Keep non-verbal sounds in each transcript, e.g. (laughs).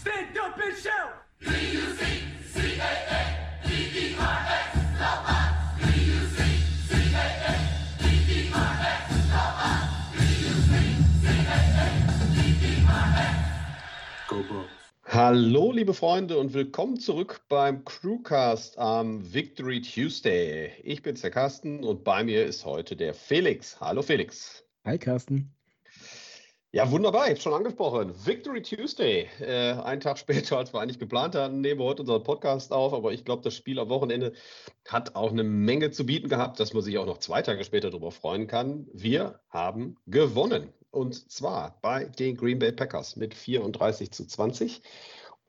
Stand up and shout! Hallo, liebe Freunde, und willkommen zurück beim Crewcast am Victory Tuesday. Ich bin's, der Carsten, und bei mir ist heute der Felix. Hallo, Felix. Hi Carsten. Ja, wunderbar, jetzt schon angesprochen. Victory Tuesday. Äh, einen Tag (laughs) später, als wir eigentlich geplant hatten, nehmen wir heute unseren Podcast auf. Aber ich glaube, das Spiel am Wochenende hat auch eine Menge zu bieten gehabt, dass man sich auch noch zwei Tage später darüber freuen kann. Wir haben gewonnen. Und zwar bei den Green Bay Packers mit 34 zu 20.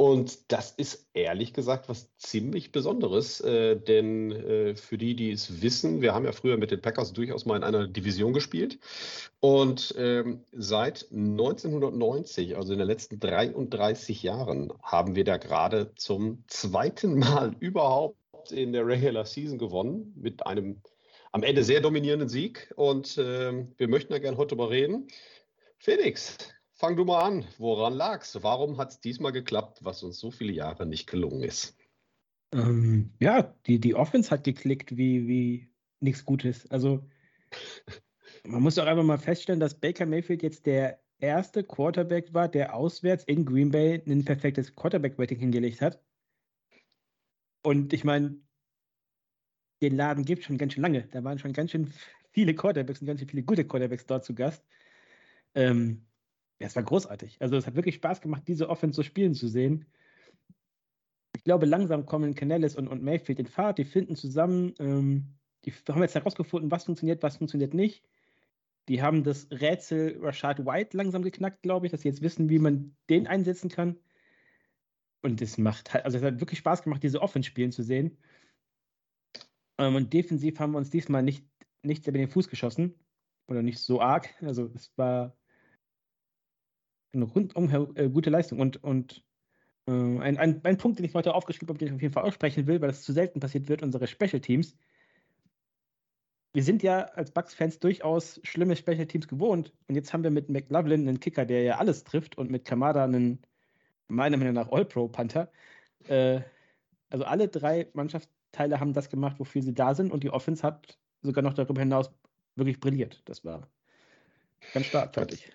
Und das ist ehrlich gesagt was ziemlich Besonderes, äh, denn äh, für die, die es wissen, wir haben ja früher mit den Packers durchaus mal in einer Division gespielt. Und ähm, seit 1990, also in den letzten 33 Jahren, haben wir da gerade zum zweiten Mal (laughs) überhaupt in der Regular Season gewonnen mit einem am Ende sehr dominierenden Sieg. Und äh, wir möchten da gerne heute mal reden. Felix, Fang du mal an. Woran lag's? Warum hat es diesmal geklappt, was uns so viele Jahre nicht gelungen ist? Ähm, ja, die, die Offense hat geklickt wie, wie nichts Gutes. Also, man muss doch einfach mal feststellen, dass Baker Mayfield jetzt der erste Quarterback war, der auswärts in Green Bay ein perfektes Quarterback-Rating hingelegt hat. Und ich meine, den Laden gibt es schon ganz schön lange. Da waren schon ganz schön viele Quarterbacks und ganz schön viele gute Quarterbacks dort zu Gast. Ähm, ja, es war großartig. Also es hat wirklich Spaß gemacht, diese Offense so spielen zu sehen. Ich glaube, langsam kommen Canellis und, und Mayfield in Fahrt, die finden zusammen, ähm, die haben jetzt herausgefunden, was funktioniert, was funktioniert nicht. Die haben das Rätsel Rashad White langsam geknackt, glaube ich, dass sie jetzt wissen, wie man den einsetzen kann. Und es macht halt, also es hat wirklich Spaß gemacht, diese Offense spielen zu sehen. Ähm, und defensiv haben wir uns diesmal nicht, nicht über den Fuß geschossen. Oder nicht so arg. Also es war eine rundum äh, gute Leistung. Und, und äh, ein, ein, ein Punkt, den ich heute aufgeschrieben habe, den ich auf jeden Fall aussprechen will, weil das zu selten passiert wird, unsere Special Teams. Wir sind ja als Bucks-Fans durchaus schlimme Special Teams gewohnt. Und jetzt haben wir mit McLaughlin einen Kicker, der ja alles trifft, und mit Kamada einen, meiner Meinung nach, All-Pro-Panther. Äh, also alle drei Mannschaftsteile haben das gemacht, wofür sie da sind. Und die Offense hat sogar noch darüber hinaus wirklich brilliert. Das war ganz stark, fertig.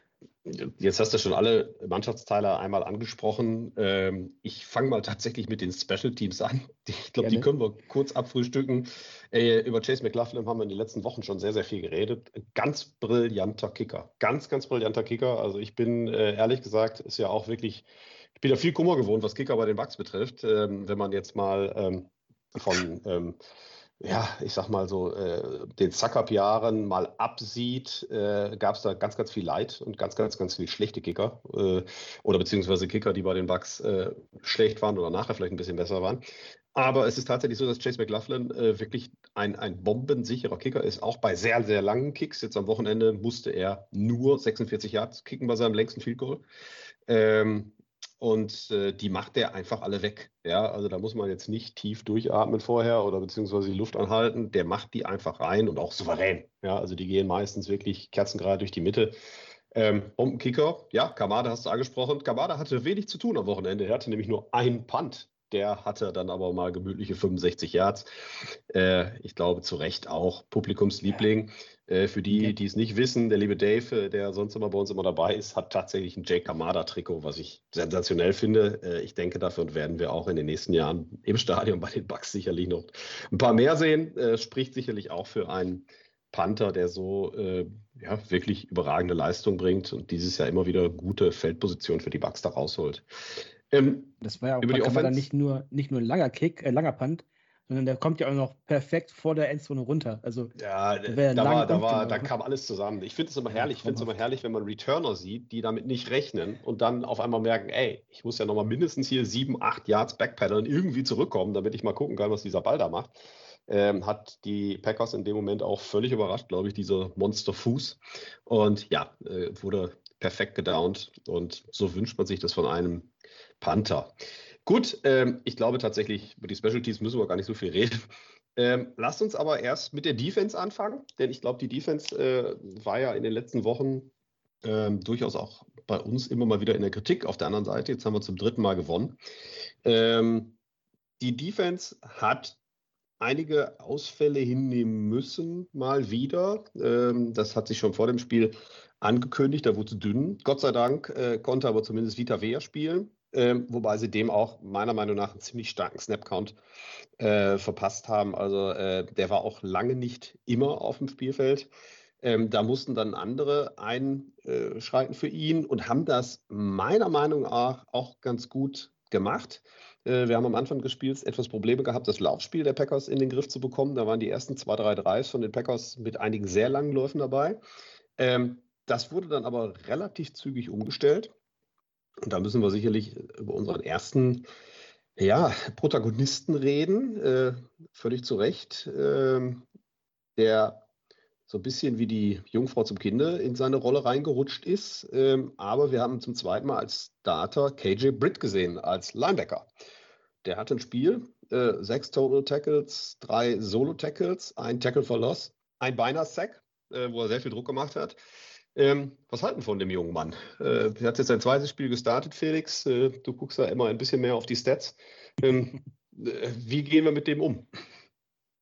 Jetzt hast du schon alle Mannschaftsteile einmal angesprochen. Ähm, ich fange mal tatsächlich mit den Special Teams an. Ich glaube, die können wir kurz abfrühstücken. Äh, über Chase McLaughlin haben wir in den letzten Wochen schon sehr, sehr viel geredet. Ganz brillanter Kicker. Ganz, ganz brillanter Kicker. Also ich bin äh, ehrlich gesagt, ist ja auch wirklich, ich bin ja viel Kummer gewohnt, was Kicker bei den Bucks betrifft. Ähm, wenn man jetzt mal ähm, von ja, ich sag mal so, äh, den Suckup-Jahren mal absieht, äh, gab es da ganz, ganz viel Leid und ganz, ganz, ganz viel schlechte Kicker äh, oder beziehungsweise Kicker, die bei den Bucks äh, schlecht waren oder nachher vielleicht ein bisschen besser waren. Aber es ist tatsächlich so, dass Chase McLaughlin äh, wirklich ein, ein bombensicherer Kicker ist, auch bei sehr, sehr langen Kicks. Jetzt am Wochenende musste er nur 46 Yards kicken bei seinem längsten Field Goal. Ähm, und äh, die macht der einfach alle weg. Ja, also da muss man jetzt nicht tief durchatmen vorher oder beziehungsweise die Luft anhalten. Der macht die einfach rein und auch souverän. Ja, also die gehen meistens wirklich kerzengerade durch die Mitte. Ähm, Bombenkicker, ja, Kamada hast du angesprochen. Kamada hatte wenig zu tun am Wochenende. Er hatte nämlich nur ein Punt der hatte dann aber mal gemütliche 65 Yards. Äh, ich glaube, zu Recht auch Publikumsliebling. Äh, für die, die es nicht wissen, der liebe Dave, äh, der sonst immer bei uns immer dabei ist, hat tatsächlich ein Jake Kamada-Trikot, was ich sensationell finde. Äh, ich denke, davon werden wir auch in den nächsten Jahren im Stadion bei den Bucks sicherlich noch ein paar mehr sehen. Äh, spricht sicherlich auch für einen Panther, der so äh, ja, wirklich überragende Leistung bringt und dieses Jahr immer wieder gute Feldposition für die Bucks da rausholt. Ähm, das war ja auch über die Offense. nicht nur, nicht nur ein langer Kick, äh, langer Punt, sondern der kommt ja auch noch perfekt vor der Endzone runter. Also, ja, da, war, da, war, da kam alles zusammen. Ich finde es immer herrlich, ich finde es immer herrlich, wenn man Returner sieht, die damit nicht rechnen und dann auf einmal merken, ey, ich muss ja nochmal mindestens hier sieben, acht Yards backpedalen, irgendwie zurückkommen, damit ich mal gucken kann, was dieser Ball da macht. Ähm, hat die Packers in dem Moment auch völlig überrascht, glaube ich, dieser Monsterfuß. Und ja, äh, wurde perfekt gedownt. Und so wünscht man sich das von einem Panther. Gut, ähm, ich glaube tatsächlich, über die Specialties müssen wir gar nicht so viel reden. Ähm, lasst uns aber erst mit der Defense anfangen, denn ich glaube, die Defense äh, war ja in den letzten Wochen Ähm, durchaus auch bei uns immer mal wieder in der Kritik. Auf der anderen Seite, jetzt haben wir zum dritten Mal gewonnen. Ähm, die Defense hat einige Ausfälle hinnehmen müssen, mal wieder. Ähm, das hat sich schon vor dem Spiel angekündigt, da wurde es dünn. Gott sei Dank äh, konnte aber zumindest Vita Vea spielen, äh, wobei sie dem auch meiner Meinung nach einen ziemlich starken Snapcount äh, verpasst haben. Also äh, der war auch lange nicht immer auf dem Spielfeld. Ähm, da mussten dann andere einschreiten für ihn und haben das meiner Meinung nach auch ganz gut gemacht. Äh, wir haben am Anfang des Spiels etwas Probleme gehabt, das Laufspiel der Packers in den Griff zu bekommen. Da waren die ersten zwei, drei Dreis von den Packers mit einigen sehr langen Läufen dabei. Ähm, das wurde dann aber relativ zügig umgestellt. Und da müssen wir sicherlich über unseren ersten ja, Protagonisten reden. Äh, völlig zu Recht. Äh, der so ein bisschen wie die Jungfrau zum Kinde in seine Rolle reingerutscht ist. Ähm, aber wir haben zum zweiten Mal als Starter KJ Britt gesehen, als Linebacker. Der hat ein Spiel, äh, sechs Total Tackles, drei Solo Tackles, ein Tackle for Loss, ein beinahe Sack, äh, wo er sehr viel Druck gemacht hat. Ähm, was halten von dem jungen Mann? Äh, er hat jetzt sein zweites Spiel gestartet, Felix. Äh, du guckst da immer ein bisschen mehr auf die Stats. Ähm, äh, wie gehen wir mit dem um?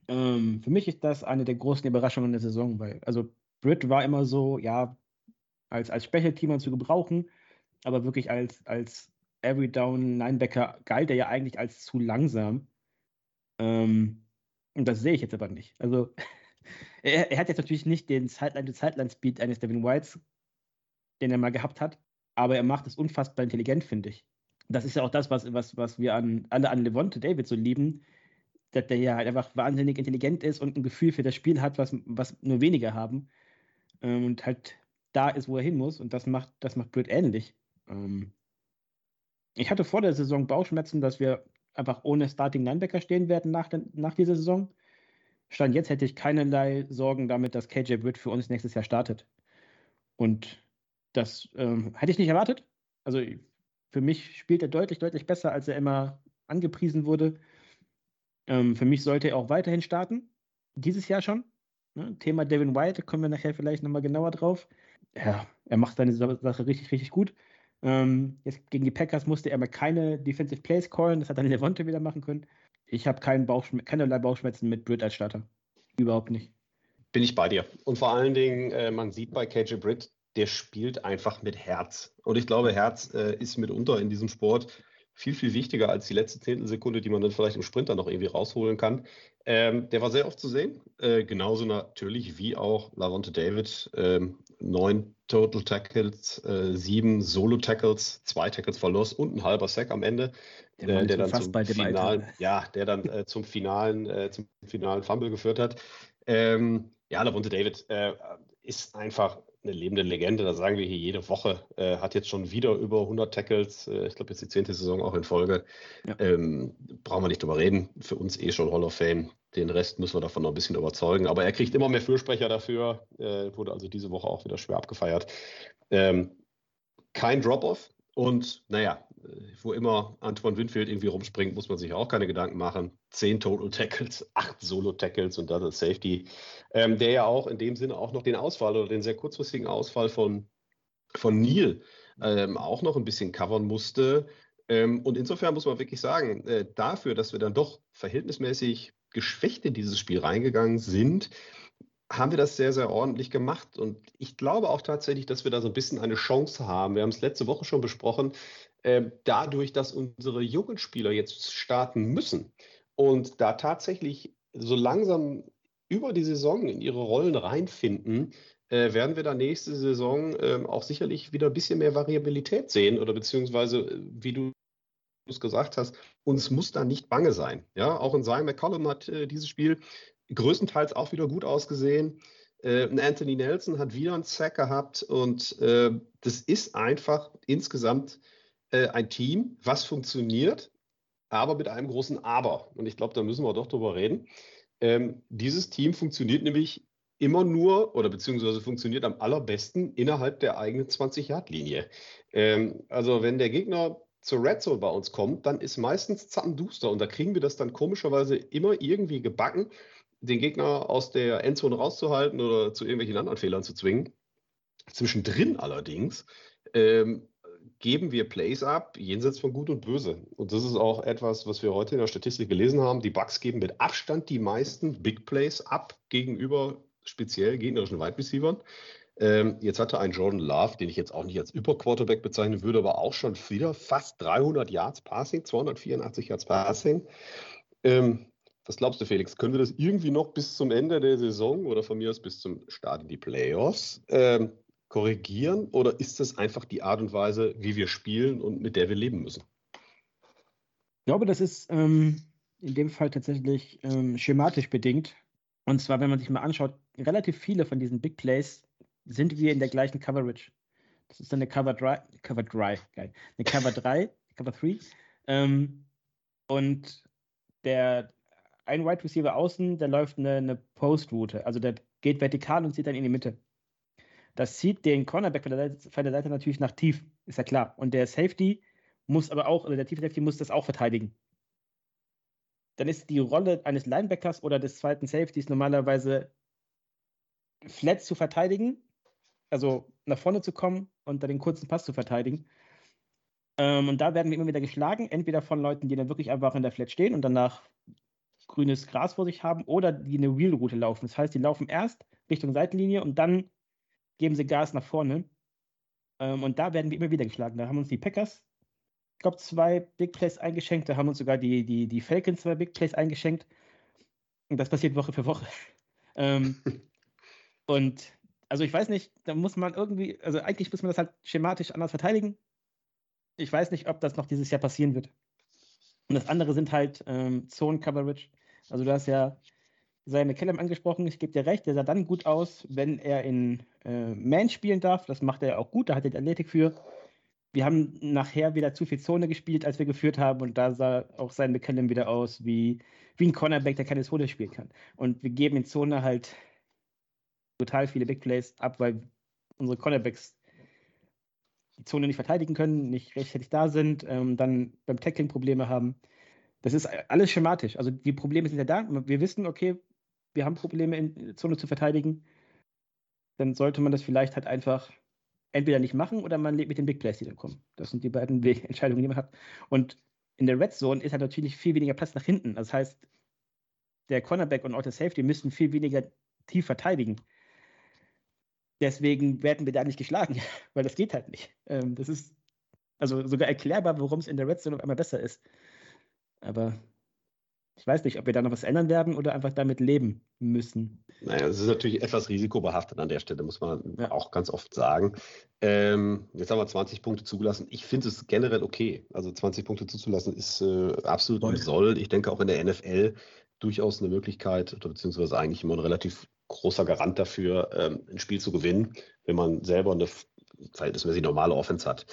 Ähm, für mich ist das eine der großen Überraschungen der Saison, weil, also Britt war immer so, ja, als, als Special-Teamer zu gebrauchen, aber wirklich als, als Every Down Linebacker galt er ja eigentlich als zu langsam. Ähm, und das sehe ich jetzt aber nicht. Also er, er, hat jetzt natürlich nicht den Sideline-to-Sideline-Speed eines Devin Whites, den er mal gehabt hat, aber er macht es unfassbar intelligent, finde ich. Das ist ja auch das, was, was, was wir an, alle an Levante David so lieben, dass der ja halt einfach wahnsinnig intelligent ist und ein Gefühl für das Spiel hat, was, was nur wenige haben. Ähm, und halt da ist, wo er hin muss. Und das macht, das macht Britt ähnlich. Ähm, ich hatte vor der Saison Bauchschmerzen, dass wir einfach ohne Starting Linebacker stehen werden nach, nach dieser Saison. Stand jetzt hätte ich keinerlei Sorgen damit, dass KJ Britt für uns nächstes Jahr startet. Und das ähm, hätte ich nicht erwartet. Also für mich spielt er deutlich, deutlich besser, als er immer angepriesen wurde. Ähm, für mich sollte er auch weiterhin starten. Dieses Jahr schon. Ne? Thema Devin White, kommen wir nachher vielleicht nochmal genauer drauf. Ja, er macht seine Sache richtig, richtig gut. Ähm, jetzt gegen die Packers musste er mal keine Defensive Plays callen. Das hat dann Levante wieder machen können. Ich habe keinen Bauchschme keinerlei Bauchschmerzen mit Britt als Starter. Überhaupt nicht. Bin ich bei dir. Und vor allen Dingen, äh, man sieht bei KJ Britt, der spielt einfach mit Herz. Und ich glaube, Herz äh, ist mitunter in diesem Sport viel, viel wichtiger als die letzte Zehntelsekunde, die man dann vielleicht im Sprinter noch irgendwie rausholen kann. Ähm, der war sehr oft zu sehen. Äh, genauso natürlich wie auch Lavonte David. Ähm, neun Total Tackles, äh, sieben Solo-Tackles, zwei Tackles verlost und ein halber Sack am Ende. Der, äh, der dann zum finalen, ja, der dann äh, zum finalen, äh, zum finalen Fumble geführt hat. Ähm, ja, Lavonte David äh, ist einfach eine lebende Legende, das sagen wir hier jede Woche, äh, hat jetzt schon wieder über 100 Tackles, äh, ich glaube jetzt die zehnte Saison auch in Folge. Ja. Ähm, brauchen wir nicht drüber reden, für uns eh schon Hall of Fame. Den Rest müssen wir davon noch ein bisschen überzeugen. Aber er kriegt immer mehr Fürsprecher dafür, äh, wurde also diese Woche auch wieder schwer abgefeiert. Ähm, kein Drop-off und naja, wo immer Antoine Winfield irgendwie rumspringt, muss man sich auch keine Gedanken machen. Zehn Total Tackles, (laughs) acht Solo-Tackles und dann Safety, ähm, der ja auch in dem Sinne auch noch den Ausfall oder den sehr kurzfristigen Ausfall von, von Neil ähm, auch noch ein bisschen covern musste. Ähm, und insofern muss man wirklich sagen, äh, dafür, dass wir dann doch verhältnismäßig geschwächt in dieses Spiel reingegangen sind, haben wir das sehr, sehr ordentlich gemacht. Und ich glaube auch tatsächlich, dass wir da so ein bisschen eine Chance haben. Wir haben es letzte Woche schon besprochen. Äh, dadurch, dass unsere Jugendspieler jetzt starten müssen und da tatsächlich so langsam über die Saison in ihre Rollen reinfinden, äh, werden wir da nächste Saison äh, auch sicherlich wieder ein bisschen mehr Variabilität sehen oder beziehungsweise, äh, wie du es gesagt hast, uns muss da nicht bange sein. Ja, auch in Zion McCollum hat äh, dieses Spiel größtenteils auch wieder gut ausgesehen. Anthony Nelson hat wieder einen Sack gehabt und das ist einfach insgesamt äh, ein Team, was funktioniert, aber mit einem großen Aber. Und ich glaube, da müssen wir doch drüber reden. Ähm, dieses Team funktioniert nämlich immer nur oder beziehungsweise funktioniert am allerbesten innerhalb der eigenen 20-Yard-Linie. Ähm, also wenn der Gegner zur Red Zone bei uns kommt, dann ist meistens zappenduster und da kriegen wir das dann komischerweise immer irgendwie gebacken, den Gegner aus der Endzone rauszuhalten oder zu irgendwelchen anderen Fehlern zu zwingen. Zwischendrin allerdings ähm, geben wir Plays ab, jenseits von Gut und Böse. Und das ist auch etwas, was wir heute in der Statistik gelesen haben. Die Bucks geben mit Abstand die meisten Big Plays ab gegenüber speziell gegnerischen Wide Receivers. Ähm, jetzt hatte ein Jordan Love, den ich jetzt auch nicht als Überquarterback bezeichnen würde, aber auch schon wieder fast 300 Yards Passing, 284 Yards Passing. Ähm, was glaubst du, Felix? Können wir das irgendwie noch bis zum Ende der Saison oder von mir aus bis zum Start in die Playoffs ähm, korrigieren? Oder ist das einfach die Art und Weise, wie wir spielen und mit der wir leben müssen? Ich glaube, das ist ähm, in dem Fall tatsächlich ähm, schematisch bedingt. Und zwar, wenn man sich mal anschaut, relativ viele von diesen Big Plays sind wir in der gleichen Coverage. Das ist dann eine Cover 3, Cover 3, geil. Eine Cover 3, Cover 3. Ähm, und der ein Wide Receiver außen, der läuft eine, eine Post-Route. Also der geht vertikal und zieht dann in die Mitte. Das zieht den Cornerback von der, Seite, von der Seite natürlich nach tief, ist ja klar. Und der Safety muss aber auch, oder der tiefe Safety muss das auch verteidigen. Dann ist die Rolle eines Linebackers oder des zweiten Safeties normalerweise flat zu verteidigen, also nach vorne zu kommen und dann den kurzen Pass zu verteidigen. Ähm, und da werden wir immer wieder geschlagen, entweder von Leuten, die dann wirklich einfach in der Flat stehen und danach grünes Gras vor sich haben oder die eine Wheelroute laufen. Das heißt, die laufen erst Richtung Seitenlinie und dann geben sie Gas nach vorne. Ähm, und da werden wir immer wieder geschlagen. Da haben uns die Packers, ich glaube, zwei Big Plays eingeschenkt. Da haben uns sogar die, die, die Falcons zwei Big Plays eingeschenkt. Und das passiert Woche für Woche. (laughs) ähm, (laughs) und also ich weiß nicht, da muss man irgendwie, also eigentlich muss man das halt schematisch anders verteidigen. Ich weiß nicht, ob das noch dieses Jahr passieren wird. Und das andere sind halt ähm, Zone-Coverage. Also du hast ja Isaiah McCallum angesprochen. Ich gebe dir recht, der sah dann gut aus, wenn er in äh, Man spielen darf. Das macht er auch gut, da hat er die Athletik für. Wir haben nachher wieder zu viel Zone gespielt, als wir geführt haben. Und da sah auch sein McCallum wieder aus wie, wie ein Cornerback, der keine Zone spielen kann. Und wir geben in Zone halt total viele Big Plays ab, weil unsere Cornerbacks die Zone nicht verteidigen können, nicht rechtzeitig da sind, ähm, dann beim Tackling Probleme haben. Das ist alles schematisch. Also die Probleme sind ja da. Wir wissen, okay, wir haben Probleme in der Zone zu verteidigen. Dann sollte man das vielleicht halt einfach entweder nicht machen oder man lebt mit den Big Plays, die dann kommen. Das sind die beiden (laughs) Entscheidungen, die man hat. Und in der Red Zone ist halt natürlich viel weniger Platz nach hinten. Das heißt, der Cornerback und auch der Safety müssen viel weniger tief verteidigen. Deswegen werden wir da nicht geschlagen, (laughs) weil das geht halt nicht. Ähm, das ist also sogar erklärbar, warum es in der Red Zone auf einmal besser ist. Aber ich weiß nicht, ob wir da noch was ändern werden oder einfach damit leben müssen. Naja, es ist natürlich etwas risikobehaftet an der Stelle, muss man ja. auch ganz oft sagen. Ähm, jetzt haben wir 20 Punkte zugelassen. Ich finde es generell okay. Also 20 Punkte zuzulassen ist äh, absolut im Soll. Ich denke auch in der NFL durchaus eine Möglichkeit, oder beziehungsweise eigentlich immer ein relativ großer Garant dafür, ähm, ein Spiel zu gewinnen, wenn man selber eine verhältnismäßig normale Offense hat.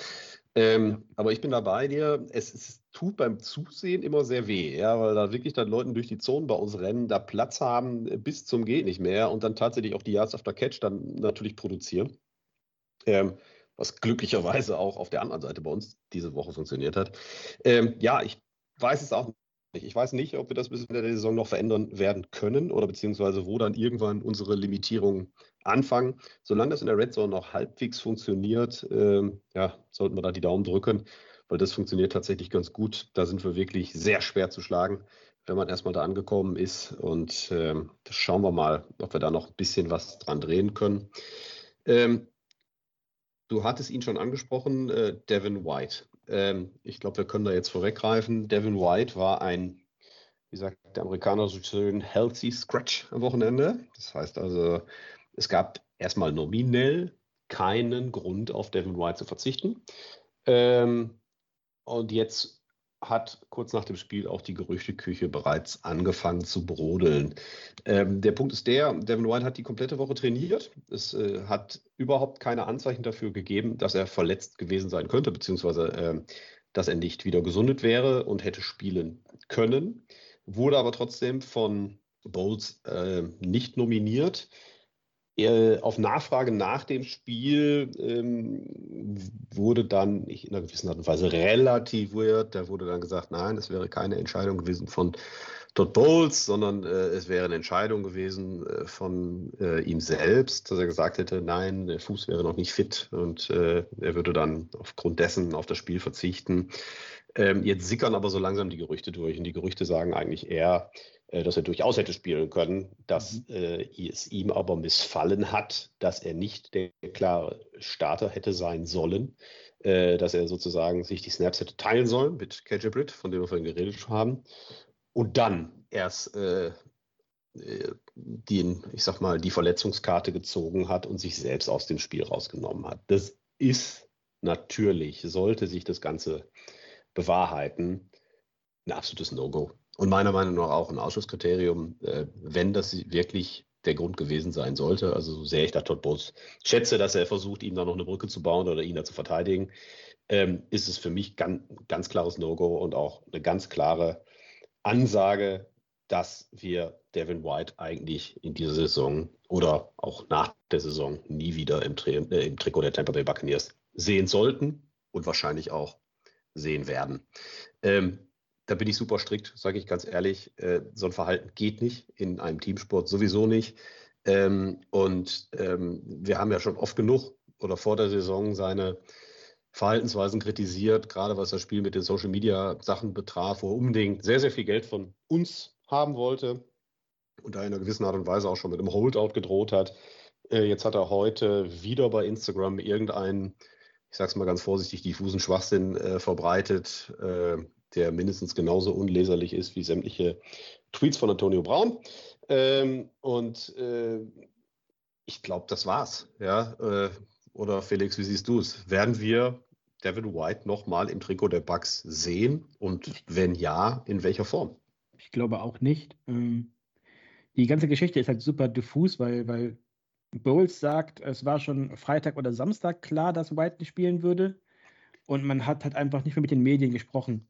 Ähm, aber ich bin da bei dir. Es, es, tut beim Zusehen immer sehr weh, ja, weil da wirklich dann Leute durch die Zone bei uns rennen, da Platz haben bis zum geht nicht mehr und dann tatsächlich auch die Yards after Catch dann natürlich produzieren. Ähm, was glücklicherweise auch auf der anderen Seite bei uns diese Woche funktioniert hat. Ähm, ja, ich weiß es auch ich weiß nicht, ob wir das bis Ende der Saison noch verändern werden können oder beziehungsweise wo dann irgendwann unsere Limitierungen anfangen. Solange das in der Red Zone noch halbwegs funktioniert, ähm, ja, sollten wir da die Daumen drücken, weil das funktioniert tatsächlich ganz gut. Da sind wir wirklich sehr schwer zu schlagen, wenn man erstmal da angekommen ist. Und ähm, schauen wir mal, ob wir da noch ein bisschen was dran drehen können. Ähm, du hattest ihn schon angesprochen, äh, Devin White. Ähm, ich glaube, wir können da jetzt vorweggreifen. Devin White war ein, wie sagt der Amerikaner so schön, healthy scratch am Wochenende. Das heißt also, es gab erstmal nominell keinen Grund, auf Devin White zu verzichten. Ähm, und jetzt hat kurz nach dem Spiel auch die Gerüchteküche bereits angefangen zu brodeln. Ähm, der Punkt ist der, Devin White hat die komplette Woche trainiert. Es äh, hat überhaupt keine Anzeichen dafür gegeben, dass er verletzt gewesen sein könnte, beziehungsweise äh, dass er nicht wieder gesundet wäre und hätte spielen können. Wurde aber trotzdem von Bowles äh, nicht nominiert. Auf Nachfrage nach dem Spiel ähm, wurde dann ich, in einer gewissen Art und Weise relativ weird. Da wurde dann gesagt, nein, es wäre keine Entscheidung gewesen von Todd Bowles, sondern äh, es wäre eine Entscheidung gewesen äh, von äh, ihm selbst, dass er gesagt hätte, nein, der Fuß wäre noch nicht fit und äh, er würde dann aufgrund dessen auf das Spiel verzichten. Ähm, jetzt sickern aber so langsam die Gerüchte durch und die Gerüchte sagen eigentlich eher, äh, dass er durchaus hätte spielen können, dass mhm. äh, es ihm aber missfallen hat, dass er nicht der klare Starter hätte sein sollen, dass er sozusagen sich die Snaps hätte teilen sollen mit KJ Britt, von dem wir vorhin geredet haben und dann erst äh, äh, den, ich sag mal, die Verletzungskarte gezogen hat und sich selbst aus dem Spiel rausgenommen hat. Das ist natürlich, sollte sich das Ganze bewahrheiten, ein absolutes No-Go. Und meiner Meinung nach auch ein Ausschusskriterium, äh, wenn das wirklich der Grund gewesen sein sollte. Also so sehr ich da Todd Bowles schätze, dass er versucht, ihm da noch eine Brücke zu bauen oder ihn da zu verteidigen, ähm, ist es für mich ganz, ganz klares No-Go und auch eine ganz klare Ansage, dass wir Devin White eigentlich in dieser Saison oder auch nach der Saison nie wieder im, Tri äh, im Trikot der Tampa Bay Buccaneers sehen sollten und wahrscheinlich auch sehen werden. Ähm, da bin ich super strikt, sage ich ganz ehrlich. Äh, so ein Verhalten geht nicht in einem Teamsport sowieso nicht. Ähm, und ähm, wir haben ja schon oft genug oder vor der Saison seine Verhaltensweisen kritisiert, gerade was das Spiel mit den Social Media Sachen betraf, wo er unbedingt sehr, sehr viel Geld von uns haben wollte und da in einer gewissen Art und Weise auch schon mit einem Holdout gedroht hat. Äh, jetzt hat er heute wieder bei Instagram irgendeinen, ich sage es mal ganz vorsichtig, diffusen Schwachsinn äh, verbreitet, äh, der mindestens genauso unleserlich ist wie sämtliche Tweets von Antonio Braun. Ähm, und äh, ich glaube, das war's. Ja, äh, oder Felix, wie siehst du es? Werden wir Devin White nochmal im Trikot der Bucks sehen? Und wenn ja, in welcher Form? Ich glaube auch nicht. Ähm, die ganze Geschichte ist halt super diffus, weil, weil Bowles sagt, es war schon Freitag oder Samstag klar, dass White nicht spielen würde. Und man hat halt einfach nicht mehr mit den Medien gesprochen.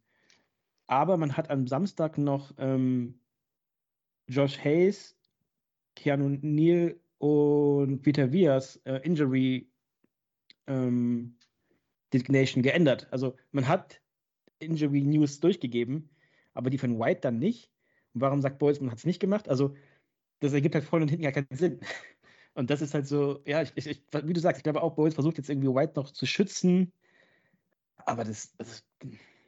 Aber man hat am Samstag noch ähm, Josh Hayes, Keanu Neal und Peter Vias äh, Injury ähm, Designation geändert. Also man hat Injury News durchgegeben, aber die von White dann nicht. Und warum sagt Boyles, man hat es nicht gemacht? Also das ergibt halt vorne und hinten gar keinen Sinn. (laughs) Und das ist halt so, ja, ich, ich, wie du sagst, ich glaube auch, Boyles versucht jetzt irgendwie White noch zu schützen. Aber das, das,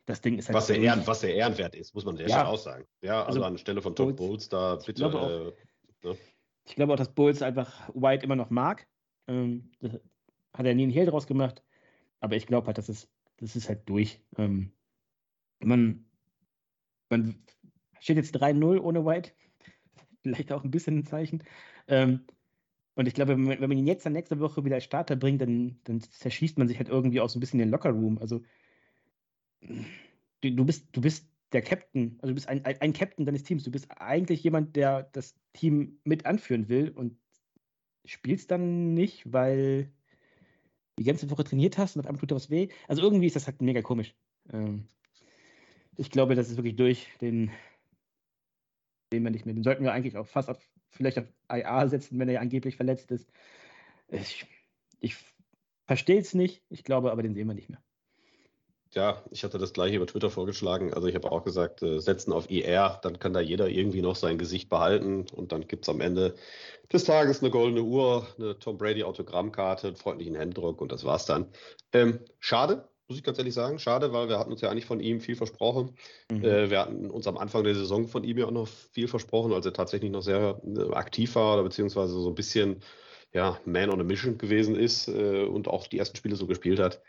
das Ding ist halt. Was der, Ehren, was der Ehrenwert ist, muss man sehr ja. auch sagen. Ja, also, also anstelle von Todd Bowles da bitte. Ich glaube, auch, äh, ne? ich glaube auch, dass Bowles einfach White immer noch mag. Ähm, hat er nie einen Hehl draus gemacht. Aber ich glaube halt, das ist, das ist halt durch. Ähm, man, man steht jetzt 3-0 ohne White. (laughs) Vielleicht auch ein bisschen ein Zeichen. Ähm, und ich glaube, wenn man, ihn jetzt dann nächste Woche wieder als Starter bringt, dann, dann zerschießt man sich halt irgendwie auch so ein bisschen den Lockerroom. Also du, du, bist, du bist der Captain, also du bist ein, ein Captain deines Teams. Du bist eigentlich jemand, der das Team mit anführen will und spielst dann nicht, weil die ganze Woche trainiert hast und auf einmal tut dir was weh. Also irgendwie ist das halt mega komisch. Ähm, ich glaube, das ist wirklich durch. Den sehen wir nicht mehr. Den sollten wir eigentlich auch fast auf, vielleicht auf IA setzen, wenn er angeblich verletzt ist. Ich, ich verstehe es nicht. Ich glaube aber, den sehen wir nicht mehr. Ja, ich hatte das gleiche über Twitter vorgeschlagen. Also ich habe auch gesagt, äh, setzen auf IR, dann kann da jeder irgendwie noch sein Gesicht behalten und dann gibt es am Ende des Tages eine goldene Uhr, eine Tom Brady Autogrammkarte, einen freundlichen Händedruck und das war's dann. Ähm, schade, muss ich ganz ehrlich sagen. Schade, weil wir hatten uns ja eigentlich von ihm viel versprochen. Mhm. Äh, wir hatten uns am Anfang der Saison von ihm ja auch noch viel versprochen, als er tatsächlich noch sehr äh, aktiv war oder beziehungsweise so ein bisschen ja, Man on a Mission gewesen ist äh, und auch die ersten Spiele so gespielt hat.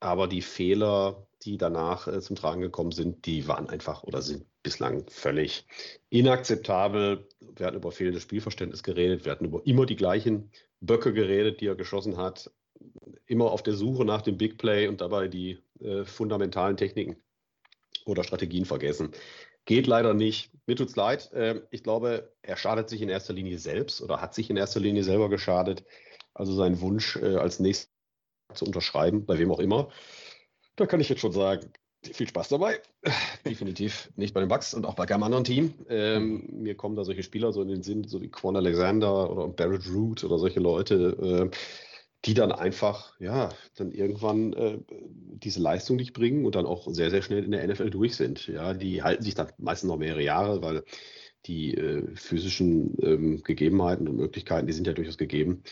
Aber die Fehler, die danach äh, zum Tragen gekommen sind, die waren einfach oder sind bislang völlig inakzeptabel. Wir hatten über fehlendes Spielverständnis geredet. Wir hatten über immer die gleichen Böcke geredet, die er geschossen hat. Immer auf der Suche nach dem Big Play und dabei die äh, fundamentalen Techniken oder Strategien vergessen. Geht leider nicht. Mir tut's leid. Äh, ich glaube, er schadet sich in erster Linie selbst oder hat sich in erster Linie selber geschadet. Also sein Wunsch äh, als nächstes zu unterschreiben, bei wem auch immer. Da kann ich jetzt schon sagen, Viel Spaß dabei. Definitiv nicht bei den Bucks und auch bei keinem anderen Team. Ähm, mir kommen da solche Spieler so in den Sinn, so wie Quan Alexander oder Barrett Root oder solche Leute, äh, die dann einfach, ja, dann irgendwann äh, diese Leistung nicht bringen und dann auch sehr, sehr schnell in der NFL durch sind. Ja, die halten sich dann meistens noch mehrere Jahre, weil die äh, physischen ähm, Gegebenheiten und Möglichkeiten, die sind ja durchaus gegeben.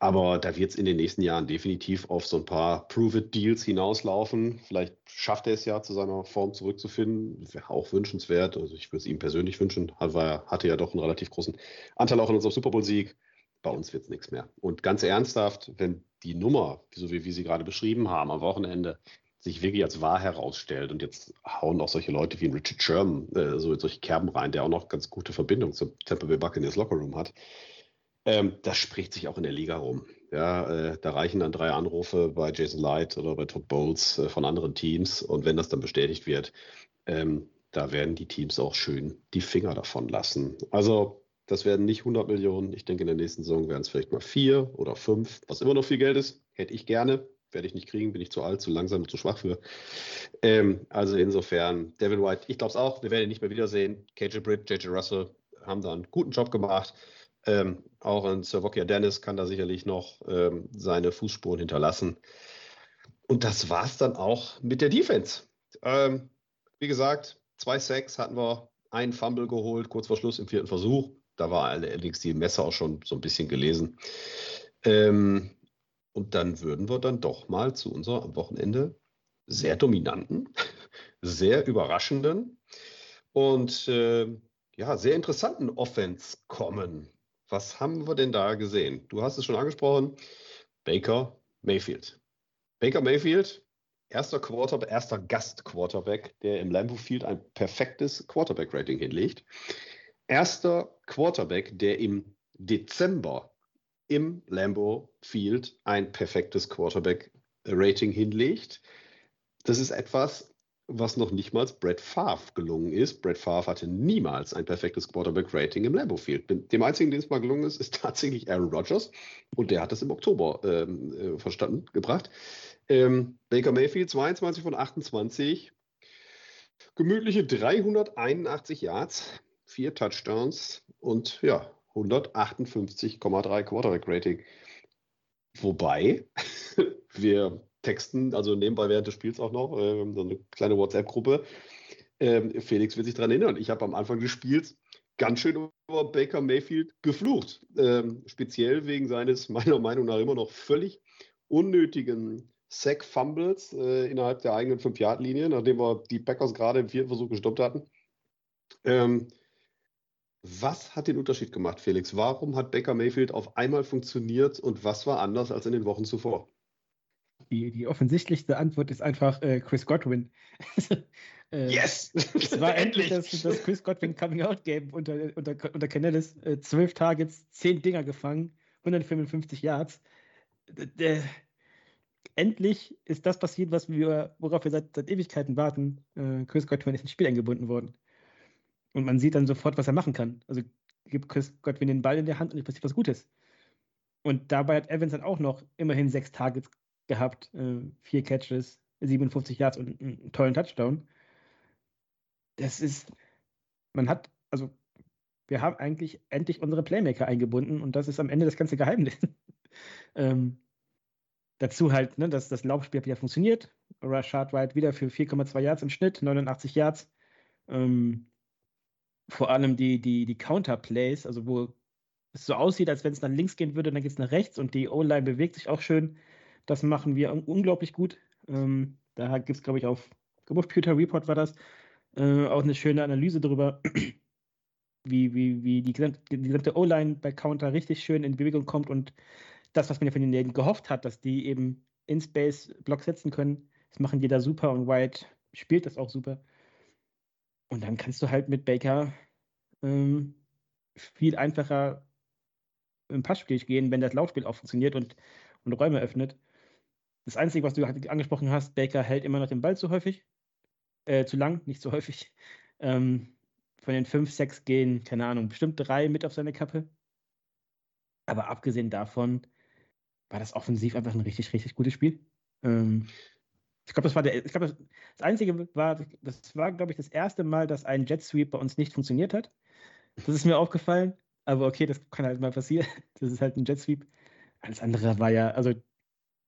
Aber da wird es in den nächsten Jahren definitiv auf so ein paar Prove-It-Deals hinauslaufen. Vielleicht schafft er es ja, zu seiner Form zurückzufinden. Wäre auch wünschenswert. Also ich würde es ihm persönlich wünschen. War, hatte ja doch einen relativ großen Anteil auch in unserem Super Bowl-Sieg. Bei uns wird es nichts mehr. Und ganz ernsthaft, wenn die Nummer, so wie wir sie gerade beschrieben haben, am Wochenende sich wirklich als wahr herausstellt und jetzt hauen auch solche Leute wie Richard Sherman äh, so in solche Kerben rein, der auch noch ganz gute Verbindung zum Tampa Bay Buccaneers Lockerroom hat ähm, das spricht sich auch in der Liga rum. Ja, äh, da reichen dann drei Anrufe bei Jason Light oder bei Todd Bowles äh, von anderen Teams. Und wenn das dann bestätigt wird, ähm, da werden die Teams auch schön die Finger davon lassen. Also, das werden nicht 100 Millionen. Ich denke, in der nächsten Saison werden es vielleicht mal vier oder fünf, was immer noch viel Geld ist. Hätte ich gerne. Werde ich nicht kriegen, bin ich zu alt, zu langsam und zu schwach für. Ähm, also insofern, Devin White, ich glaube es auch, wir werden ihn nicht mehr wiedersehen. KJ Britt, JJ Russell haben da einen guten Job gemacht. Ähm, auch ein Savokia Dennis kann da sicherlich noch ähm, seine Fußspuren hinterlassen. Und das war es dann auch mit der Defense. Ähm, wie gesagt, zwei Sacks hatten wir, einen Fumble geholt, kurz vor Schluss im vierten Versuch. Da war allerdings die Messer auch schon so ein bisschen gelesen. Ähm, und dann würden wir dann doch mal zu unserer am Wochenende sehr dominanten, (laughs) sehr überraschenden und äh, ja, sehr interessanten Offense kommen. Was haben wir denn da gesehen? Du hast es schon angesprochen. Baker Mayfield. Baker Mayfield, erster Quarterback, erster Gast-Quarterback, der im Lambeau Field ein perfektes Quarterback-Rating hinlegt. Erster Quarterback, der im Dezember im Lambeau Field ein perfektes Quarterback-Rating hinlegt. Das ist etwas, was noch nicht mal Brett Favre gelungen ist. Brett Favre hatte niemals ein perfektes Quarterback-Rating im Lambeau Field. Dem einzigen, dem es mal gelungen ist, (laughs) ist tatsächlich Aaron Rodgers und der hat das im Oktober ähm, äh, verstanden gebracht. Ähm, Baker Mayfield 22 von 28, gemütliche 381 Yards, vier Touchdowns und ja, 158,3 Quarterback-Rating. Wobei (laughs) wir texten, also nebenbei während des Spiels auch noch, äh, so eine kleine WhatsApp-Gruppe. Ähm, Felix wird sich daran erinnern. Ich habe am Anfang des Spiels ganz schön über Baker Mayfield geflucht. Ähm, speziell wegen seines, (laughs) meiner Meinung nach, immer noch völlig unnötigen Sack-Fumbles äh, innerhalb der eigenen 5-Yard-Linie, nachdem wir die Packers gerade im vierten Versuch gestoppt hatten. Ähm, was hat den Unterschied gemacht, Felix? Warum hat Baker Mayfield auf einmal funktioniert und was war anders als in den Wochen zuvor? Die, die offensichtlichste Antwort ist einfach äh, Chris Godwin. (laughs) äh, yes! (laughs) Es war endlich das, das Chris Godwin Coming Out Game unter, unter, unter Canellis. Äh, zwölf Targets, zehn Dinger gefangen, 155 Yards. D endlich ist das passiert, was wir, worauf wir seit, seit Ewigkeiten warten. Äh, Chris Godwin ist ins Spiel eingebunden worden. Und man sieht dann sofort, was er machen kann. Also gibt Chris Godwin den Ball in der Hand und es passiert was Gutes. Und dabei hat Evans dann auch noch immerhin sechs Targets gehabt, äh, vier Catches, 57 Yards und einen tollen Touchdown. Das ist, man hat, also wir haben eigentlich endlich unsere Playmaker eingebunden und das ist am Ende das ganze Geheimnis. (laughs) ähm, dazu halt, ne, dass das Laufspiel wieder funktioniert. Rashad White wieder für 4,2 Yards im Schnitt, 89 Yards. Ähm, vor allem die, die, die Counterplays, also wo es so aussieht, als wenn es nach links gehen würde, dann geht es nach rechts und die O-Line bewegt sich auch schön. Das machen wir unglaublich gut. Ähm, da gibt es, glaube ich, auf Computer Report war das, äh, auch eine schöne Analyse darüber, (clears throat) wie, wie, wie die gesamte, gesamte O-Line bei Counter richtig schön in Bewegung kommt und das, was man ja von denen gehofft hat, dass die eben in Space Block setzen können, das machen die da super und White spielt das auch super. Und dann kannst du halt mit Baker ähm, viel einfacher im Passspiel gehen, wenn das Laufspiel auch funktioniert und, und Räume öffnet. Das Einzige, was du halt angesprochen hast, Baker hält immer noch den Ball zu häufig. Äh, zu lang, nicht zu häufig. Ähm, von den fünf, sechs gehen, keine Ahnung, bestimmt drei mit auf seine Kappe. Aber abgesehen davon war das offensiv einfach ein richtig, richtig gutes Spiel. Ähm, Ich glaube, das war der, ich glaube, das, das, Einzige war, das war, glaube ich, das erste Mal, dass ein Jet Sweep bei uns nicht funktioniert hat. Das ist mir aufgefallen. Aber okay, das kann halt mal passieren. (laughs) Das ist halt ein Jet Sweep. Alles andere war ja, also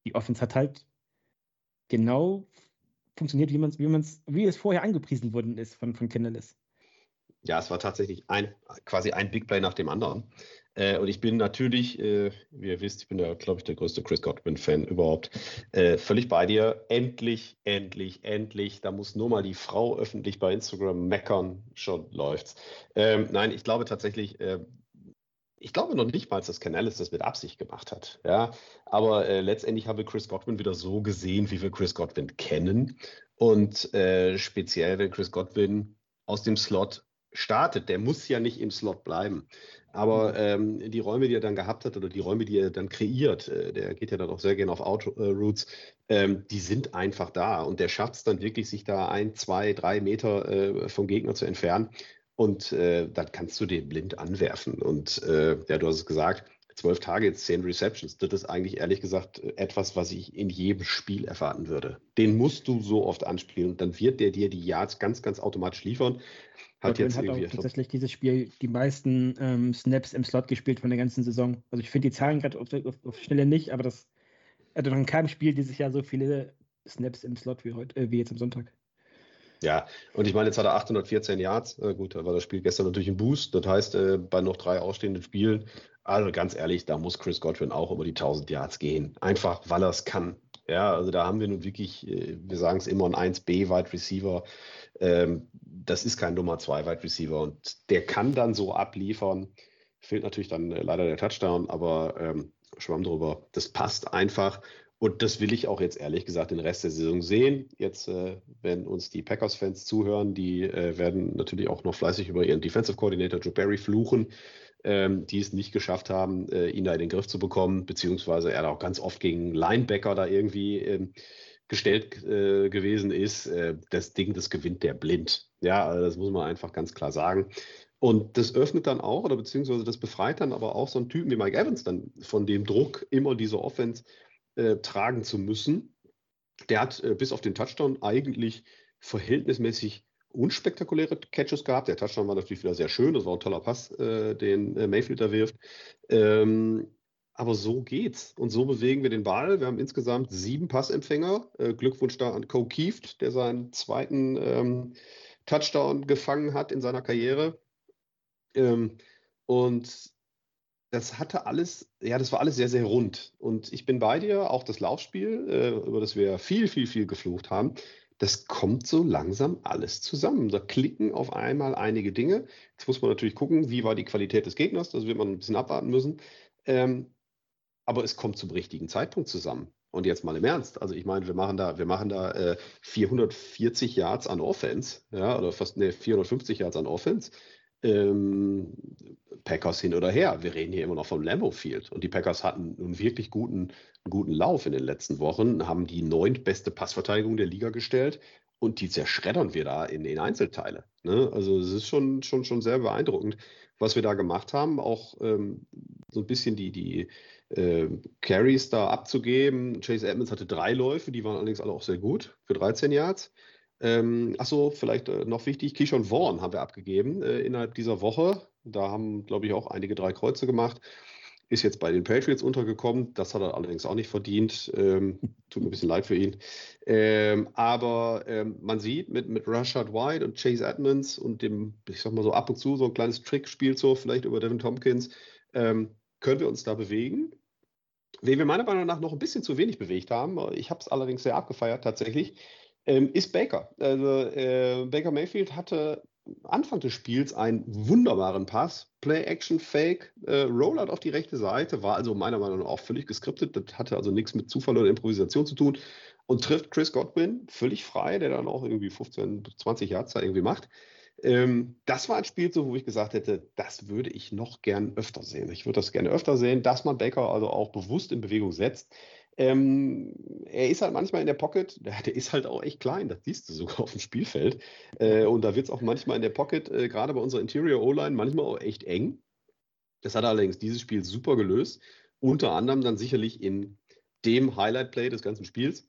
die Offense hat halt genau funktioniert, wie man es, wie man's, wie es vorher angepriesen worden ist von, von Kennelis. Ja, es war tatsächlich ein, quasi ein Big Play nach dem anderen. Äh, und ich bin natürlich, äh, wie ihr wisst, ich bin ja, glaube ich, der größte Chris Godwin-Fan überhaupt, äh, völlig bei dir. Endlich, endlich, endlich. Da muss nur mal die Frau öffentlich bei Instagram meckern, schon läuft's. Ähm, nein, ich glaube tatsächlich, äh, ich glaube noch nicht mal, dass Canales das mit Absicht gemacht hat. Ja, aber äh, letztendlich haben wir Chris Godwin wieder so gesehen, wie wir Chris Godwin kennen. Und äh, speziell, wenn Chris Godwin aus dem Slot startet, der muss ja nicht im Slot bleiben. Aber mhm. ähm, die Räume, die er dann gehabt hat oder die Räume, die er dann kreiert, äh, der geht ja dann auch sehr gerne auf Out-Routes, ähm, die sind einfach da. Und der schafft es dann wirklich, sich da ein, zwei, drei Meter äh, vom Gegner zu entfernen. Und äh, dann kannst du den blind anwerfen. Und äh, ja, du hast es gesagt, zwölf Targets, zehn Receptions. Das ist eigentlich ehrlich gesagt etwas, was ich in jedem Spiel erwarten würde. Den musst du so oft anspielen und dann wird der dir die Yards ganz, ganz automatisch liefern. Hat jetzt hat auch tatsächlich dieses Spiel die meisten ähm, Snaps im Slot gespielt von der ganzen Saison. Also ich finde die Zahlen gerade auf, auf, auf, Schnelle nicht, aber das hat noch in keinem Spiel dieses Jahr so viele Snaps im Slot wie heute, äh, wie jetzt am Sonntag. Ja, und ich meine, jetzt hat er 814 Yards. Äh, gut, da war das Spiel gestern natürlich ein Boost. Das heißt, äh, bei noch drei ausstehenden Spielen, also ganz ehrlich, da muss Chris Godwin auch über die 1000 Yards gehen. Einfach, weil er es kann. Ja, also da haben wir nun wirklich, äh, wir sagen es immer, ein 1B Wide Receiver. Ähm, das ist kein Nummer 2 Wide Receiver und der kann dann so abliefern. Fehlt natürlich dann äh, leider der Touchdown, aber ähm, Schwamm drüber. Das passt einfach. Und das will ich auch jetzt ehrlich gesagt den Rest der Saison sehen. Jetzt, äh, wenn uns die Packers-Fans zuhören, die äh, werden natürlich auch noch fleißig über ihren Defensive Coordinator Joe Barry fluchen, ähm, die es nicht geschafft haben, äh, ihn da in den Griff zu bekommen, beziehungsweise er auch ganz oft gegen Linebacker da irgendwie ähm, gestellt äh, gewesen ist. Äh, das Ding, das gewinnt der blind. Ja, also das muss man einfach ganz klar sagen. Und das öffnet dann auch, oder beziehungsweise das befreit dann aber auch so einen Typen wie Mike Evans dann von dem Druck, immer diese Offense äh, tragen zu müssen. Der hat äh, bis auf den Touchdown eigentlich verhältnismäßig unspektakuläre Catches gehabt. Der Touchdown war natürlich wieder sehr schön, das war ein toller Pass, äh, den äh, Mayfield da wirft. Ähm, aber so geht's. Und so bewegen wir den Ball. Wir haben insgesamt sieben Passempfänger. Äh, Glückwunsch da an Co Kieft, der seinen zweiten ähm, Touchdown gefangen hat in seiner Karriere. Ähm, und das hatte alles, ja, das war alles sehr, sehr rund. Und ich bin bei dir, auch das Laufspiel, äh, über das wir viel, viel, viel geflucht haben, das kommt so langsam alles zusammen. Da klicken auf einmal einige Dinge. Jetzt muss man natürlich gucken, wie war die Qualität des Gegners, das wird man ein bisschen abwarten müssen. Ähm, aber es kommt zum richtigen Zeitpunkt zusammen. Und jetzt mal im Ernst. Also ich meine, wir machen da, wir machen da äh, 440 Yards an Offense, ja, oder fast ne, 450 Yards an Offense ähm, Packers hin oder her. Wir reden hier immer noch vom Lambeau Field. Und die Packers hatten einen wirklich guten, guten Lauf in den letzten Wochen, haben die neuntbeste Passverteidigung der Liga gestellt und die zerschreddern wir da in, in Einzelteile. Ne? Also es ist schon, schon, schon sehr beeindruckend, was wir da gemacht haben. Auch ähm, so ein bisschen die, die äh, Carries da abzugeben. Chase Edmonds hatte drei Läufe, die waren allerdings alle auch sehr gut für 13 Yards. Ähm, Achso, vielleicht äh, noch wichtig, Keyshawn Vaughn haben wir abgegeben äh, innerhalb dieser Woche. Da haben, glaube ich, auch einige drei Kreuze gemacht. Ist jetzt bei den Patriots untergekommen. Das hat er allerdings auch nicht verdient. Ähm, (laughs) tut mir ein bisschen leid für ihn. Ähm, aber ähm, man sieht mit, mit Rashad White und Chase Edmonds und dem, ich sag mal so ab und zu so ein kleines Trickspiel so, vielleicht über Devin Tompkins, ähm, können wir uns da bewegen. Wen wir meiner Meinung nach noch ein bisschen zu wenig bewegt haben, ich habe es allerdings sehr abgefeiert tatsächlich, ähm, ist Baker. Also äh, Baker Mayfield hatte Anfang des Spiels einen wunderbaren Pass, Play-Action-Fake, äh, Rollout auf die rechte Seite, war also meiner Meinung nach auch völlig geskriptet, das hatte also nichts mit Zufall oder Improvisation zu tun und trifft Chris Godwin völlig frei, der dann auch irgendwie 15, 20 Yards da irgendwie macht. Ähm, das war ein Spiel, so, wo ich gesagt hätte, das würde ich noch gern öfter sehen. Ich würde das gerne öfter sehen, dass man Baker also auch bewusst in Bewegung setzt. Ähm, er ist halt manchmal in der Pocket, (laughs) der, ist halt auch echt klein, das siehst du sogar auf dem Spielfeld. Äh, und da wird es auch manchmal in der Pocket, äh, gerade bei unserer Interior O-Line, manchmal auch echt eng. Das hat er allerdings dieses Spiel super gelöst. Unter anderem dann sicherlich in dem Highlight-Play des ganzen Spiels.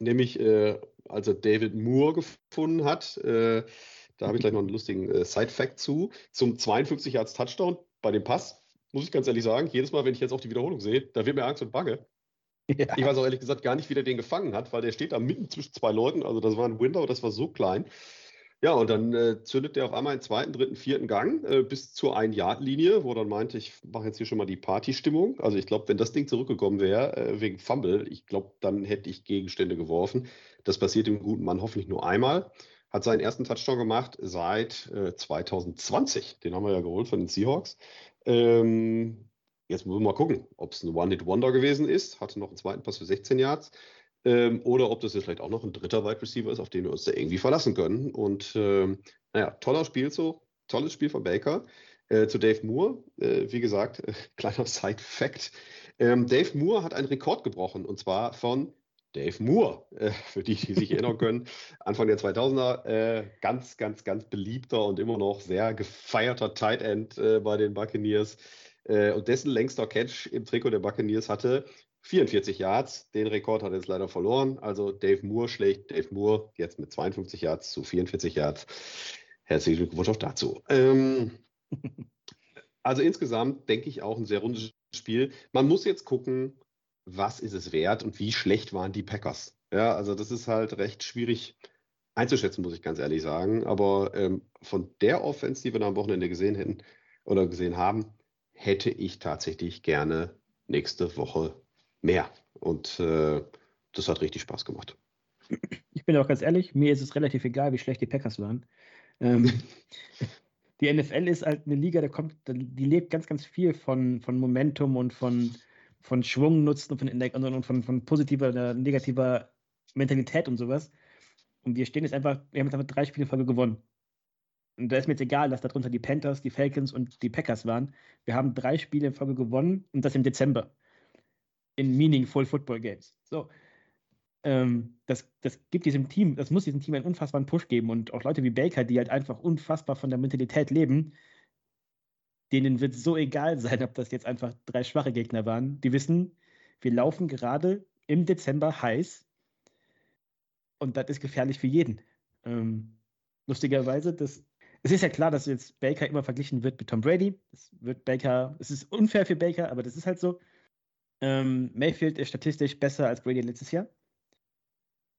nämlich äh, als er David Moore gefunden hat. Äh, da habe ich gleich noch einen lustigen äh, Side-Fact zu. Zum 52 Yards Touchdown bei dem Pass, muss ich ganz ehrlich sagen, jedes Mal, wenn ich jetzt auch die Wiederholung sehe, da wird mir Angst und Bange. Ja. Ich weiß auch ehrlich gesagt gar nicht, wie der den gefangen hat, weil der steht da mitten zwischen zwei Leuten. Also das war ein Window, das war so klein. Ja, und dann äh, zündet der auf einmal einen zweiten, dritten, vierten Gang äh, bis zur Ein-Yard-Linie, wo dann meinte, ich mache jetzt hier schon mal die Partystimmung. Also ich glaube, wenn das Ding zurückgekommen wäre äh, wegen Fumble, ich glaube, dann hätte ich Gegenstände geworfen. Das passiert dem guten Mann hoffentlich nur einmal. Hat seinen ersten Touchdown gemacht seit 2020. Äh, den haben wir ja geholt von den Seahawks. Ähm, jetzt müssen wir mal gucken, ob es ein One-Hit-Wonder gewesen ist. Hatte noch einen zweiten Pass für 16 Yards. Ähm, oder ob das jetzt vielleicht auch noch ein dritter Wide Receiver ist, auf den wir uns da irgendwie verlassen können. Und ähm, naja, toller Spiel so, tolles Spiel von Baker. Äh, zu Dave Moore, äh, wie gesagt, äh, (laughs) kleiner Side-Fact. Ähm, Dave Moore hat einen Rekord gebrochen und zwar von Dave Moore, äh, für die, die sich erinnern können, (laughs) Anfang der 2000er, äh, ganz, ganz, ganz beliebter und immer noch sehr gefeierter Tight End äh, bei den Buccaneers. Und dessen längster Catch im Trikot der Buccaneers hatte 44 Yards. Den Rekord hat er jetzt leider verloren. Also Dave Moore schlägt Dave Moore jetzt mit 52 Yards zu 44 Yards. Herzlichen Glückwunsch auch dazu. Ähm, (laughs) also insgesamt denke ich auch ein sehr rundes Spiel. Man muss jetzt gucken, was ist es wert und wie schlecht waren die Packers. Ja, also das ist halt recht schwierig einzuschätzen, muss ich ganz ehrlich sagen. Aber ähm, von der Offense, die wir da am Wochenende gesehen hätten oder gesehen haben, hätte ich tatsächlich gerne nächste Woche mehr. Und äh, das hat richtig Spaß gemacht. Ich bin auch ganz ehrlich, mir ist es relativ egal, wie schlecht die Packers waren. Ähm, (laughs) die NFL ist halt eine Liga, da kommt, die lebt ganz, ganz viel von, von Momentum und von, von Schwung nutzen und von, und von, von positiver oder negativer Mentalität und sowas. Und wir stehen jetzt einfach, wir haben jetzt einfach drei Spiele Folge gewonnen. Und da ist mir jetzt egal, dass darunter die Panthers, die Falcons und die Packers waren. Wir haben drei Spiele in Folge gewonnen und das im Dezember in meaningful Football Games. So. Ähm, das, das gibt diesem Team, das muss diesem Team einen unfassbaren Push geben und auch Leute wie Baker, die halt einfach unfassbar von der Mentalität leben, denen wird so egal sein, ob das jetzt einfach drei schwache Gegner waren. Die wissen, wir laufen gerade im Dezember heiß und das ist gefährlich für jeden. Ähm, lustigerweise, das, es ist ja klar, dass jetzt Baker immer verglichen wird mit Tom Brady. Es wird Baker, es ist unfair für Baker, aber das ist halt so. Ähm, Mayfield ist statistisch besser als Brady letztes Jahr.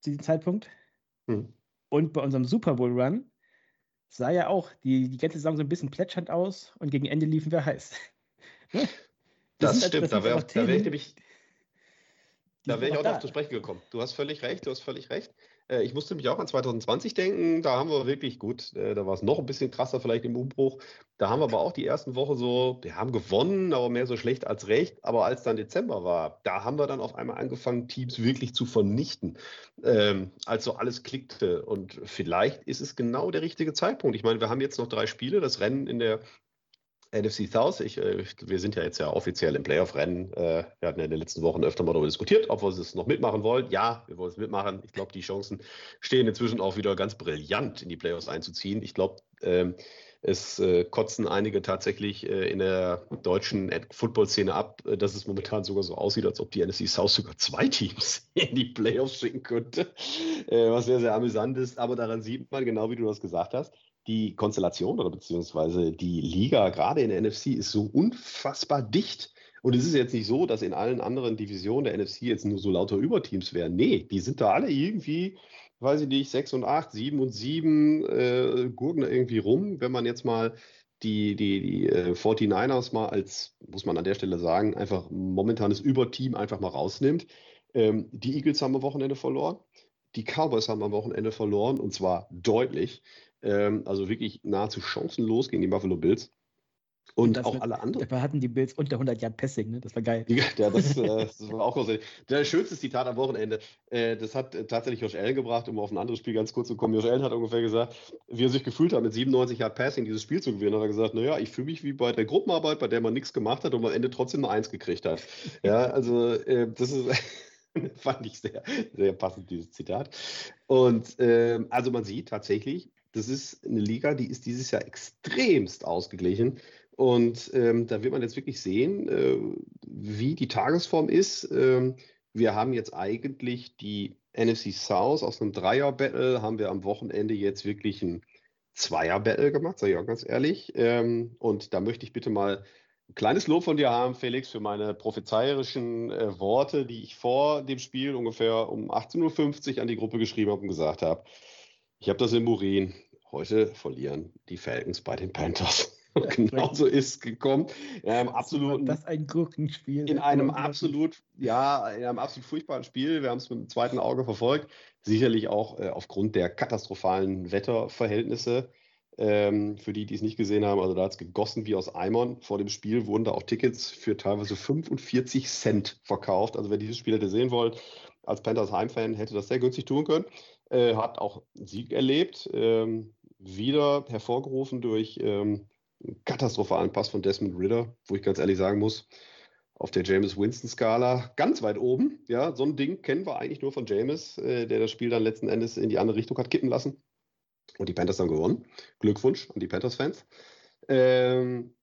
Zu diesem Zeitpunkt. Hm. Und bei unserem Super Bowl Run sah ja auch die, die ganze Saison so ein bisschen plätschernd aus und gegen Ende liefen wir heiß. (laughs) Ne? das, das, stimmt, das da wäre wär ich nämlich. Da wäre ich auch da. noch zu sprechen gekommen. Du hast völlig recht, du hast völlig recht. Äh, ich musste mich auch an 2020 denken, da haben wir wirklich gut, äh, da war es noch ein bisschen krasser vielleicht im Umbruch. Da haben wir aber auch die ersten Woche so, wir haben gewonnen, aber mehr so schlecht als recht. Aber als dann Dezember war, da haben wir dann auf einmal angefangen, Teams wirklich zu vernichten, ähm, als so alles klickte. Und vielleicht ist es genau der richtige Zeitpunkt. Ich meine, wir haben jetzt noch drei Spiele, das Rennen in der NFC South, ich, äh, wir sind ja jetzt ja offiziell im Playoff-Rennen. Äh, wir hatten ja in den letzten Wochen öfter mal darüber diskutiert, ob wir es noch mitmachen wollen. Ja, wir wollen es mitmachen. Ich glaube, die Chancen stehen inzwischen auch wieder ganz brillant in die Playoffs einzuziehen. Ich glaube, ähm, es äh, kotzen einige tatsächlich äh, in der deutschen Football-Szene ab, äh, dass es momentan sogar so aussieht, als ob die NFC South sogar zwei Teams (laughs) in die Playoffs schicken könnte, äh, was sehr, sehr amüsant ist. Aber daran sieht man, genau wie du das gesagt hast, die Konstellation oder beziehungsweise die Liga, gerade in der NFC, ist so unfassbar dicht. Und es ist jetzt nicht so, dass in allen anderen Divisionen der NFC jetzt nur so lauter Überteams wären. Nee, die sind da alle irgendwie, weiß ich nicht, 6 und 8, 7 und 7, äh, gurken da irgendwie rum. Wenn man jetzt mal die, die, die äh, 49ers mal als, muss man an der Stelle sagen, einfach momentanes Überteam einfach mal rausnimmt. Ähm, die Eagles haben am Wochenende verloren. Die Cowboys haben am Wochenende verloren und zwar deutlich. Ähm, also wirklich nahezu chancenlos gegen die Buffalo Bills. Und auch mit, alle anderen. Da hatten die Bills unter 100 Yard Passing, ne? Das war geil. Ja, das, (laughs) äh, das war auch großartig. Das schönste Zitat am Wochenende, äh, das hat äh, tatsächlich Josh Allen gebracht, um auf ein anderes Spiel ganz kurz zu kommen. Josh Allen hat ungefähr gesagt, wie er sich gefühlt hat, mit 97 Yard Passing dieses Spiel zu gewinnen, hat er gesagt, naja, ich fühle mich wie bei der Gruppenarbeit, bei der man nichts gemacht hat und am Ende trotzdem nur eins gekriegt hat. (laughs) Ja, also äh, das ist... (laughs) fand ich sehr, sehr passend, dieses Zitat. Und ähm, also man sieht tatsächlich, das ist eine Liga, die ist dieses Jahr extremst ausgeglichen. Und ähm, da wird man jetzt wirklich sehen, äh, wie die Tagesform ist, äh, wir haben jetzt eigentlich die NFC South aus einem Dreier-Battle, haben wir am Wochenende jetzt wirklich ein Zweier-Battle gemacht, sage ich auch ganz ehrlich. Ähm, und da möchte ich bitte mal ein kleines Lob von dir haben, Felix, für meine prophezeierischen äh, Worte, die ich vor dem Spiel ungefähr um 18.50 Uhr an die Gruppe geschrieben habe und gesagt habe. Ich habe das in Murin. Heute verlieren die Falcons bei den Panthers. (laughs) Genauso ist gekommen. In einem absoluten, das ein Gurkenspiel. In einem absolut, ja, in einem absolut furchtbaren Spiel. Wir haben es mit dem zweiten Auge verfolgt. Sicherlich auch äh, aufgrund der katastrophalen Wetterverhältnisse. Ähm, für die, die es nicht gesehen haben, also da hat es gegossen wie aus Eimern. Vor dem Spiel wurden da auch Tickets für teilweise 45 Cent verkauft. Also wer dieses Spiel hätte sehen wollen, als Panthers Heimfan hätte das sehr günstig tun können. Äh, hat auch Sieg erlebt. Ähm, wieder hervorgerufen durch ähm, katastrophalen Pass von Desmond Ritter, wo ich ganz ehrlich sagen muss, auf der James Winston-Skala ganz weit oben. Ja, so ein Ding kennen wir eigentlich nur von James, äh, der das Spiel dann letzten Endes in die andere Richtung hat kippen lassen. Und die Panthers haben gewonnen. Glückwunsch an die Panthers-Fans. Ähm,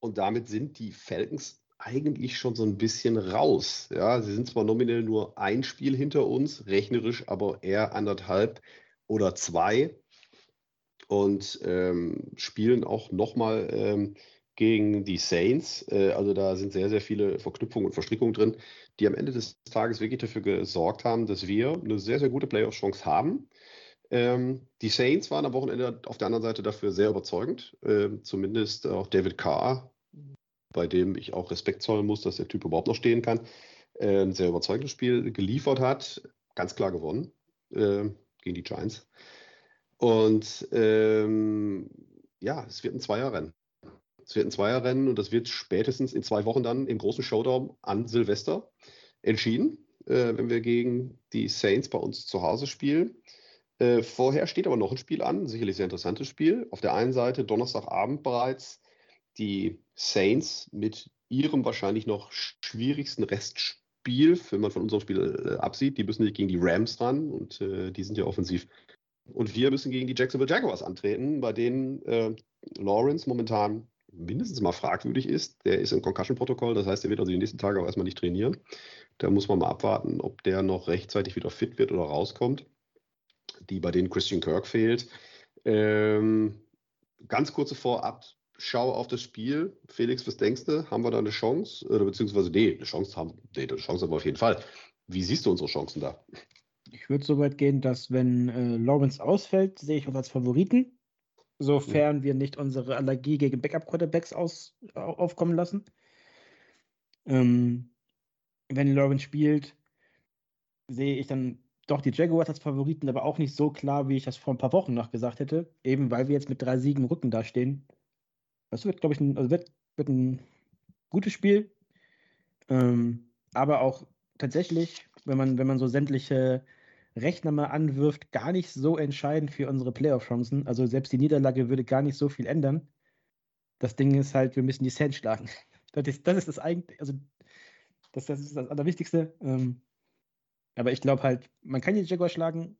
und damit sind die Falcons eigentlich schon so ein bisschen raus. Ja, sie sind zwar nominell nur ein Spiel hinter uns, rechnerisch aber eher anderthalb oder zwei und ähm, spielen auch nochmal ähm, gegen die Saints. Äh, also da sind sehr, sehr viele Verknüpfungen und Verstrickungen drin, die am Ende des Tages wirklich dafür gesorgt haben, dass wir eine sehr, sehr gute Playoff-Chance haben. Ähm, die Saints waren am Wochenende auf der anderen Seite dafür sehr überzeugend. Ähm, zumindest auch David Carr, bei dem ich auch Respekt zollen muss, dass der Typ überhaupt noch stehen kann, äh, ein sehr überzeugendes Spiel geliefert hat. Ganz klar gewonnen äh, gegen die Giants. Und ähm, ja, es wird ein Zweierrennen. Es wird ein Zweierrennen und das wird spätestens in zwei Wochen dann im großen Showdown an Silvester entschieden, äh, wenn wir gegen die Saints bei uns zu Hause spielen. Äh, vorher steht aber noch ein Spiel an, sicherlich sehr interessantes Spiel. Auf der einen Seite Donnerstagabend bereits die Saints mit ihrem wahrscheinlich noch schwierigsten Restspiel, wenn man von unserem Spiel äh, absieht. Die müssen nicht gegen die Rams ran und äh, die sind ja offensiv und wir müssen gegen die Jacksonville Jaguars antreten, bei denen äh, Lawrence momentan mindestens mal fragwürdig ist. Der ist im Concussion-Protokoll, das heißt, er wird also die nächsten Tage auch erstmal nicht trainieren. Da muss man mal abwarten, ob der noch rechtzeitig wieder fit wird oder rauskommt. Die, bei denen Christian Kirk fehlt. Ähm, ganz kurze Vorabschau auf das Spiel. Felix, was denkst du? Haben wir da eine Chance? Oder beziehungsweise, nee, eine Chance haben, nee, eine Chance haben wir auf jeden Fall. Wie siehst du unsere Chancen da? Ich würde so weit gehen, dass wenn äh, Lawrence ausfällt, sehe ich uns als Favoriten, sofern mhm. wir nicht unsere Allergie gegen Backup-Quarterbacks aufkommen lassen. Ähm, wenn Lawrence spielt, sehe ich dann doch die Jaguars als Favoriten, aber auch nicht so klar, wie ich das vor ein paar Wochen noch gesagt hätte, eben weil wir jetzt mit drei Siegen im Rücken dastehen. Das wird, glaube ich, ein, also wird, wird ein gutes Spiel, ähm, aber auch tatsächlich, wenn man, wenn man so sämtliche Rechner mal anwirft, gar nicht so entscheidend für unsere Playoff-Chancen. Also selbst die Niederlage würde gar nicht so viel ändern. Das Ding ist halt, wir müssen die Saints schlagen. (laughs) Das ist das, ist das eigentlich, also das, das ist das Allerwichtigste. Ähm, aber ich glaube halt, man kann die Jaguar schlagen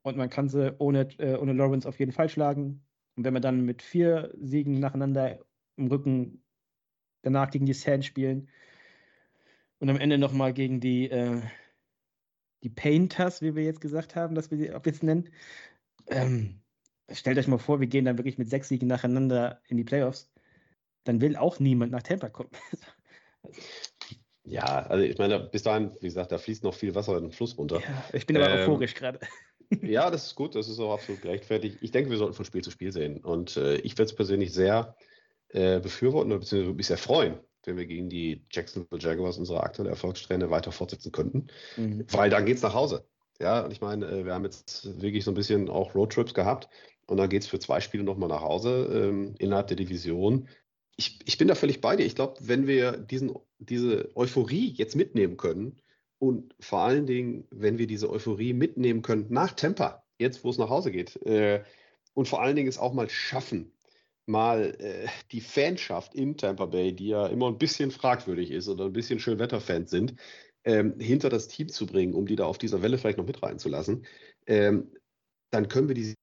und man kann sie ohne, äh, ohne Lawrence auf jeden Fall schlagen. Und wenn wir dann mit vier Siegen nacheinander im Rücken danach gegen die Saints spielen und am Ende nochmal gegen die äh, die Painters, wie wir jetzt gesagt haben, dass wir sie ab jetzt nennen. Ähm, stellt euch mal vor, wir gehen dann wirklich mit sechs Siegen nacheinander in die Playoffs. Dann will auch niemand nach Tampa kommen. ja, also ich meine, bis dahin, wie gesagt, da fließt noch viel Wasser in den Fluss runter. Ja, ich bin aber ähm, euphorisch gerade. ja, das ist gut, das ist auch absolut gerechtfertigt. Ich denke, wir sollten von Spiel zu Spiel sehen. Und äh, ich würde es persönlich sehr äh, befürworten, beziehungsweise mich sehr freuen, wenn wir gegen die Jacksonville Jaguars unsere aktuelle Erfolgssträhne weiter fortsetzen könnten. Mhm. Weil dann geht es nach Hause. Ja, und ich meine, äh, wir haben jetzt wirklich so ein bisschen auch Roadtrips gehabt und dann geht es für zwei Spiele nochmal nach Hause ähm, innerhalb der Division. Ich, ich bin da völlig bei dir. Ich glaube, wenn wir diesen, diese Euphorie jetzt mitnehmen können und vor allen Dingen, wenn wir diese Euphorie mitnehmen können nach Tampa, jetzt wo es nach Hause geht, äh, und vor allen Dingen es auch mal schaffen, mal äh, die Fanschaft in Tampa Bay, die ja immer ein bisschen fragwürdig ist oder ein bisschen Schönwetterfans sind, ähm, hinter das Team zu bringen, um die da auf dieser Welle vielleicht noch mit reinzulassen, ähm, dann können wir diese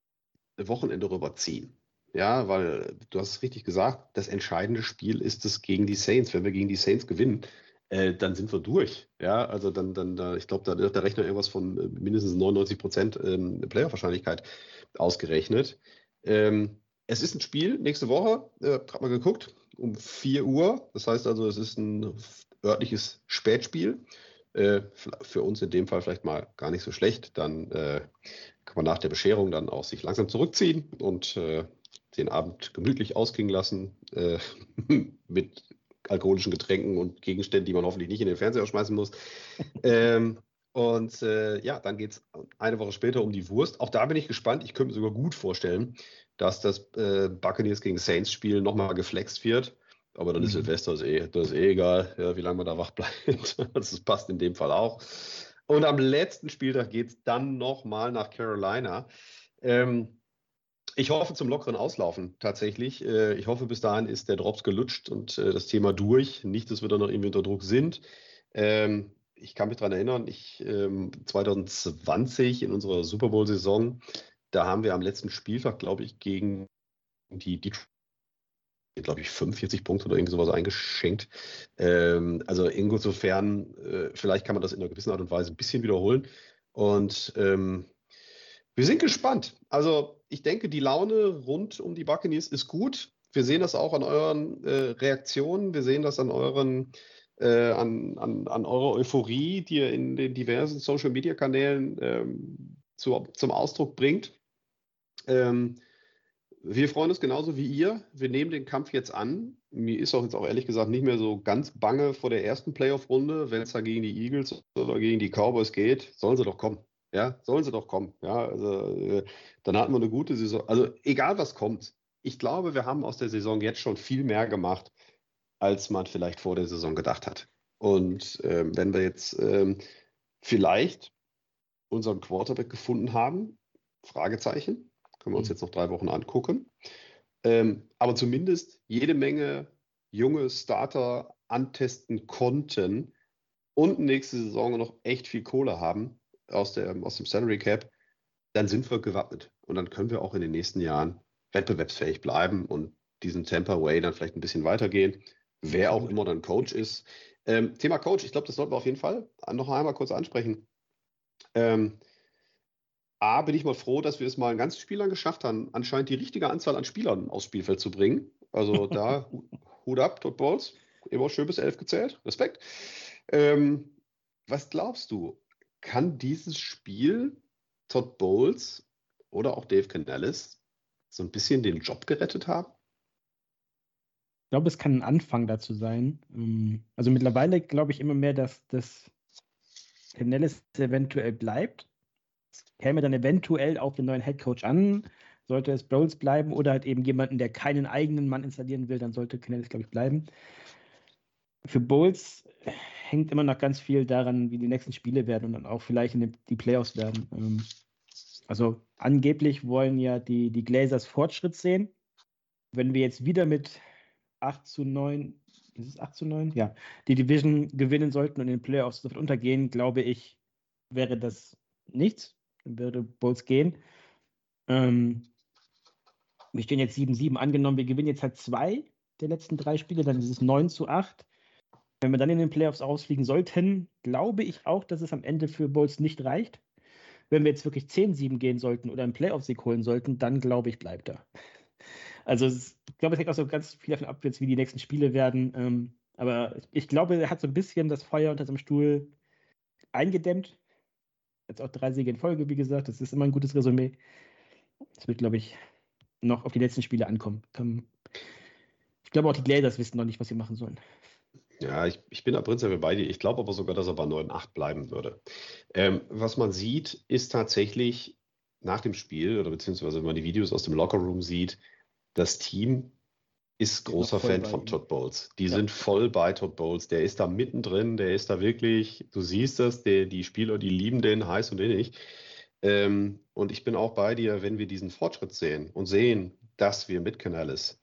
Wochenende rüberziehen. Ja, weil du hast es richtig gesagt, das entscheidende Spiel ist es gegen die Saints. Wenn wir gegen die Saints gewinnen, äh, dann sind wir durch. Ja, also dann, dann, da, ich glaube, da hat der Rechner irgendwas von äh, mindestens 99 Prozent ähm, Player-Wahrscheinlichkeit ausgerechnet. Ähm, es ist ein Spiel nächste Woche, äh, gerade mal geguckt, um 4 Uhr. Das heißt also, es ist ein örtliches Spätspiel. Äh, für uns in dem Fall vielleicht mal gar nicht so schlecht. Dann äh, kann man nach der Bescherung dann auch sich langsam zurückziehen und äh, den Abend gemütlich ausklingen lassen äh, (laughs) mit alkoholischen Getränken und Gegenständen, die man hoffentlich nicht in den Fernseher schmeißen muss. ähm, und äh, ja, dann geht es eine Woche später um die Wurst. Auch da bin ich gespannt. Ich könnte mir sogar gut vorstellen, dass das äh, Buccaneers gegen Saints-Spiel nochmal geflext wird. Aber dann ist mhm. Silvester ist eh, das ist eh egal, ja, wie lange man da wach bleibt. (laughs) das passt in dem Fall auch. Und am letzten Spieltag geht es dann nochmal nach Carolina. Ähm, ich hoffe zum lockeren Auslaufen tatsächlich. Äh, ich hoffe, bis dahin ist der Drops gelutscht und äh, das Thema durch. Nicht, dass wir da noch irgendwie unter Druck sind. Ähm, ich kann mich daran erinnern, ich 2020 ähm, in unserer Super Bowl-Saison, da haben wir am letzten Spieltag, glaube ich, gegen die Detroit glaube ich, 45 Punkte oder irgendwie sowas eingeschenkt. Ähm, also insofern, äh, vielleicht kann man das in einer gewissen Art und Weise ein bisschen wiederholen. Und ähm, wir sind gespannt. Also ich denke, die Laune rund um die Buccaneers ist gut. Wir sehen das auch an euren äh, Reaktionen. Wir sehen das an euren äh, an, an, an eurer Euphorie, die ihr in den diversen Social-Media-Kanälen ähm, zu, zum Ausdruck bringt. Ähm, wir freuen uns genauso wie ihr. Wir nehmen den Kampf jetzt an. Mir ist auch jetzt auch ehrlich gesagt nicht mehr so ganz bange vor der ersten Playoff-Runde. Wenn es da gegen die Eagles oder gegen die Cowboys geht, sollen sie doch kommen. Ja, sollen sie doch kommen. Ja, also äh, dann hatten wir eine gute Saison. Also egal was kommt. Ich glaube, wir haben aus der Saison jetzt schon viel mehr gemacht, als man vielleicht vor der Saison gedacht hat. Und ähm, wenn wir jetzt ähm, vielleicht unseren Quarterback gefunden haben, Fragezeichen, können wir uns mhm. jetzt noch drei Wochen angucken. Ähm, aber zumindest jede Menge junge Starter antesten konnten und nächste Saison noch echt viel Kohle haben aus, der, aus dem Salary Cap, dann sind wir gewappnet. Und dann können wir auch in den nächsten Jahren wettbewerbsfähig bleiben und diesen Tampa Way dann vielleicht ein bisschen weitergehen wer auch immer dann Coach ist. Ähm, Thema Coach, ich glaube, das sollten wir auf jeden Fall noch einmal kurz ansprechen. Ähm, A, bin ich mal froh, dass wir es mal in ganzen Spielern geschafft haben, anscheinend die richtige Anzahl an Spielern aufs Spielfeld zu bringen. Also (laughs) da Hut ab, Todd Bowles, immer schön bis elf gezählt, Respekt. Ähm, was glaubst du, kann dieses Spiel Todd Bowles oder auch Dave Canellis so ein bisschen den Job gerettet haben? Ich glaube, es kann ein Anfang dazu sein. Ähm, also mittlerweile glaube ich immer mehr, dass das Canellis eventuell bleibt. Es käme dann eventuell auf den neuen Headcoach an, sollte es Bowles bleiben oder halt eben jemanden, der keinen eigenen Mann installieren will, dann sollte Canellis, glaube ich, bleiben. Für Bowles hängt immer noch ganz viel daran, wie die nächsten Spiele werden und dann auch vielleicht in die Playoffs werden. Ähm, also angeblich wollen ja die, die Glazers Fortschritt sehen. Wenn wir jetzt wieder mit 8 zu 9, ist es 8 zu 9? Ja, die Division gewinnen sollten und in den Playoffs sofort untergehen, glaube ich, wäre das nichts. Dann würde Bulls gehen. Ähm, wir stehen jetzt 7-7 angenommen, wir gewinnen jetzt halt zwei der letzten drei Spiele, dann ist es 9 zu 8. Wenn wir dann in den Playoffs ausfliegen sollten, glaube ich auch, dass es am Ende für Bulls nicht reicht. Wenn wir jetzt wirklich 10-7 gehen sollten oder einen Playoff-Sieg holen sollten, dann glaube ich, bleibt er. Also es, ich glaube, es hängt auch so ganz viel davon ab, wie die nächsten Spiele werden. Ähm, aber ich glaube, er hat so ein bisschen das Feuer unter seinem Stuhl eingedämmt. Jetzt auch drei Siege in Folge, wie gesagt. Das ist immer ein gutes Resümee. Es wird, glaube ich, noch auf die letzten Spiele ankommen. Ich glaube, auch die Glazers wissen noch nicht, was sie machen sollen. Ja, ich, ich bin da prinzipiell bei dir. Ich glaube aber sogar, dass er bei 9-8 bleiben würde. Ähm, was man sieht, ist tatsächlich nach dem Spiel, oder beziehungsweise wenn man die Videos aus dem Lockerroom sieht, das Team ist großer Fan von Todd Bowles. Die ja. sind voll bei Todd Bowles. Der ist da mittendrin, der ist da wirklich, du siehst das, der, die Spieler, die lieben den heiß und innig. Ähm, und ich bin auch bei dir, wenn wir diesen Fortschritt sehen und sehen, dass wir mit Canales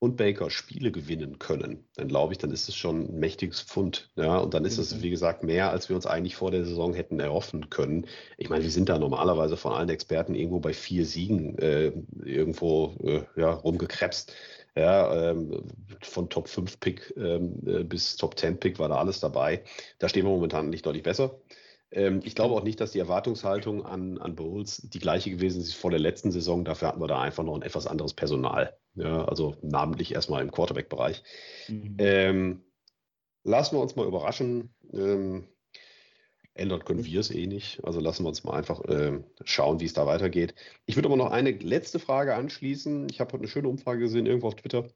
und Baker Spiele gewinnen können, dann glaube ich, dann ist es schon ein mächtiges Pfund. Ja, und dann ist es, wie gesagt, mehr, als wir uns eigentlich vor der Saison hätten erhoffen können. Ich meine, wir sind da normalerweise von allen Experten irgendwo bei vier Siegen äh, irgendwo äh, ja, rumgekrebst. Ja, ähm, von Top 5 Pick ähm, äh, bis Top 10 Pick war da alles dabei. Da stehen wir momentan nicht deutlich besser. Ähm, ich glaube auch nicht, dass die Erwartungshaltung an, an Bowles die gleiche gewesen ist vor der letzten Saison. Dafür hatten wir da einfach noch ein etwas anderes Personal. Ja, also namentlich erstmal im Quarterback-Bereich. Mhm. Ähm, lassen wir uns mal überraschen. Ähm, ändern können wir es eh nicht. Also lassen wir uns mal einfach äh, schauen, wie es da weitergeht. Ich würde aber noch eine letzte Frage anschließen. Ich habe heute eine schöne Umfrage gesehen, irgendwo auf Twitter.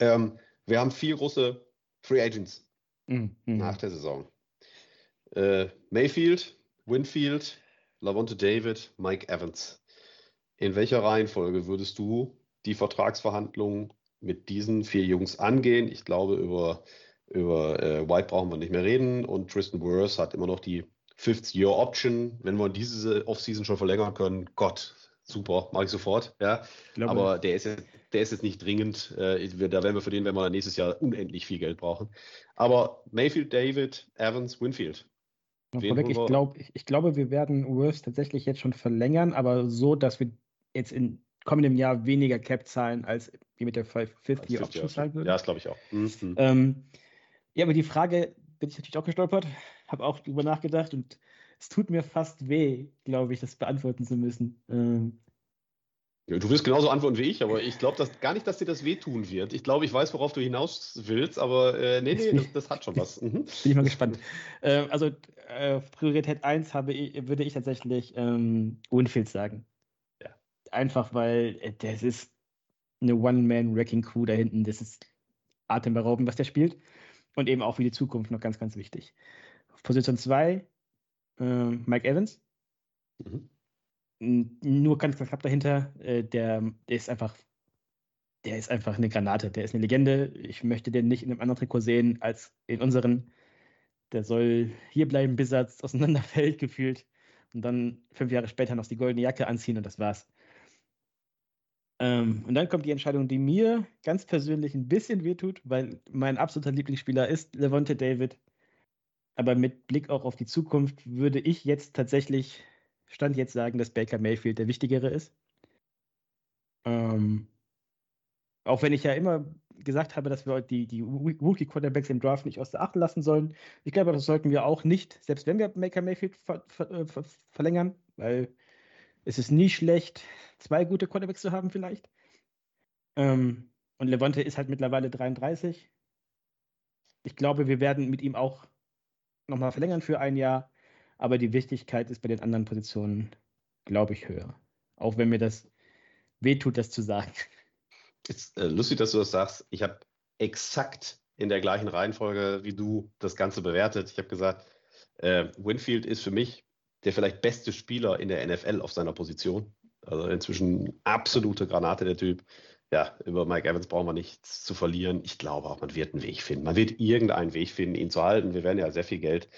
Ähm, wir haben vier große Free Agents mhm. nach der Saison. Äh, Mayfield, Winfield, Lavonte David, Mike Evans. In welcher Reihenfolge würdest du die Vertragsverhandlungen mit diesen vier Jungs angehen? Ich glaube, über, über äh, White brauchen wir nicht mehr reden und Tristan Wirth hat immer noch die Fifth-Year-Option. Wenn wir diese Offseason schon verlängern können, Gott, super, mache ich sofort. Ja. Aber der ist, jetzt, der ist jetzt nicht dringend. Äh, da werden wir für den, wenn wir nächstes Jahr unendlich viel Geld brauchen. Aber Mayfield, David, Evans, Winfield. Vorweg, ich, glaub, ich, ich, glaube, wir werden Worth tatsächlich jetzt schon verlängern, aber so, dass wir jetzt in kommendem Jahr weniger Cap zahlen, als wir mit der Fifth Year Option zahlen würden. Ja, das glaube ich auch. Mhm. Ähm, ja, aber die Frage bin ich natürlich auch gestolpert, habe auch drüber nachgedacht und es tut mir fast weh, glaube ich, das beantworten zu müssen. Ähm, du wirst genauso antworten wie ich, aber ich glaube dass, gar nicht, dass dir das wehtun wird. Ich glaube, ich weiß, worauf du hinaus willst, aber äh, nee, nee, das, das, hat schon was. (laughs) Mhm. Bin ich mal gespannt. Äh, also äh, Priorität 1 habe ich, würde ich tatsächlich ähm, Winfield sagen. Ja. Einfach weil äh, das ist eine One-Man-Wrecking-Crew da hinten. Das ist atemberaubend, was der spielt. Und eben auch für die Zukunft noch ganz, ganz wichtig. Auf Position 2 äh, Mike Evans. Mhm nur ganz, knapp dahinter. Äh, der, der ist einfach, der ist einfach eine Granate. Der ist eine Legende. Ich möchte den nicht in einem anderen Trikot sehen als in unseren. Der soll hier bleiben, bis er (laughs) auseinanderfällt, gefühlt. Und dann fünf Jahre später noch die goldene Jacke anziehen und das war's. Ähm, und dann kommt die Entscheidung, die mir ganz persönlich ein bisschen wehtut, weil mein absoluter Lieblingsspieler ist Levante David. Aber mit Blick auch auf die Zukunft würde ich jetzt tatsächlich Stand jetzt sagen, dass Baker Mayfield der wichtigere ist. Ähm, auch wenn ich ja immer gesagt habe, dass wir die, die Rookie-Quarterbacks im Draft nicht aus der Acht lassen sollen. Ich glaube, das sollten wir auch nicht, selbst wenn wir Baker Mayfield ver ver äh, ver verlängern, weil es ist nie schlecht, zwei gute Quarterbacks zu haben vielleicht. Ähm, und Levante ist halt mittlerweile 33. Ich glaube, wir werden mit ihm auch nochmal verlängern für ein Jahr aber die Wichtigkeit ist bei den anderen Positionen, glaube ich, höher. Auch wenn mir das wehtut, das zu sagen. Ist äh, lustig, dass du das sagst. Ich habe exakt in der gleichen Reihenfolge wie du das Ganze bewertet. Ich habe gesagt, äh, Winfield ist für mich der vielleicht beste Spieler in der NFL auf seiner Position. Also inzwischen absolute Granate der Typ. Ja, über Mike Evans brauchen wir nichts zu verlieren. Ich glaube auch, man wird einen Weg finden. Man wird irgendeinen Weg finden, ihn zu halten. Wir werden ja sehr viel Geld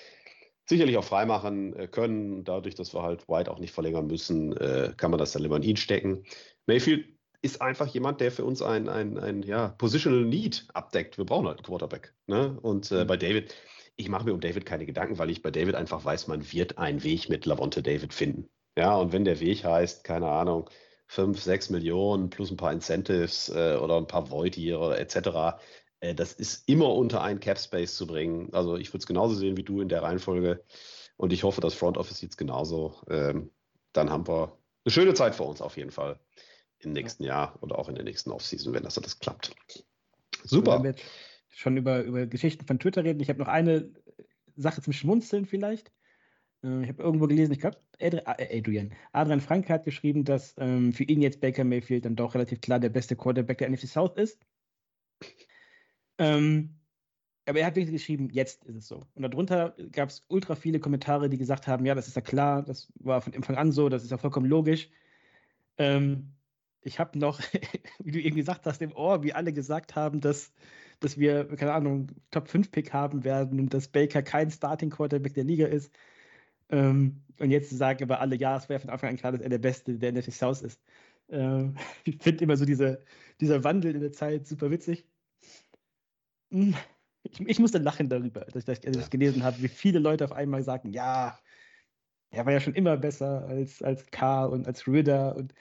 sicherlich auch freimachen äh, können. Dadurch, dass wir halt White auch nicht verlängern müssen, äh, kann man das dann immer in ihn stecken. Mayfield ist einfach jemand, der für uns ein, ein, ein ja, Positional Need abdeckt. Wir brauchen halt einen Quarterback. Ne? Und äh, mhm. bei David, ich mache mir um David keine Gedanken, weil ich bei David einfach weiß, man wird einen Weg mit Lavonte David finden. Ja, und wenn der Weg heißt, keine Ahnung, 5, 6 Millionen plus ein paar Incentives äh, oder ein paar Void-Tiere etc., äh, das ist immer unter einen Cap Space zu bringen. Also ich würde es genauso sehen wie du in der Reihenfolge. Und ich hoffe, das Front Office sieht es genauso. Ähm, dann haben wir eine schöne Zeit vor uns auf jeden Fall im nächsten Jahr oder auch in der nächsten Offseason, wenn das alles klappt. Super. Wir schon über, über Geschichten von Twitter reden. Ich habe noch eine Sache zum Schmunzeln vielleicht. Äh, ich habe irgendwo gelesen, ich glaube, äh, Adrian, Adrian Frank hat geschrieben, dass ähm, für ihn jetzt Baker Mayfield dann doch relativ klar der beste Quarterback der NFC South ist. Ähm, aber er hat wirklich geschrieben, jetzt ist es so. Und darunter gab es ultra viele Kommentare, die gesagt haben, ja, das ist ja klar, das war von Anfang an so, das ist ja vollkommen logisch. Ähm, ich habe noch, (laughs) wie du eben gesagt hast, im Ohr, wie alle gesagt haben, dass, dass wir, keine Ahnung, Top 5 Pick haben werden und dass Baker kein Starting Quarterback der Liga ist. Ähm, und jetzt sagen aber alle, ja, es wäre von Anfang an klar, dass er der Beste der NFC South ist. Äh, (laughs) ich finde immer so diese, dieser Wandel in der Zeit super witzig. Hm, ich, ich musste lachen darüber, dass, dass, dass ich gelesen habe, wie viele Leute auf einmal sagen, ja, er war ja schon immer besser als, als K und als Ritter. Und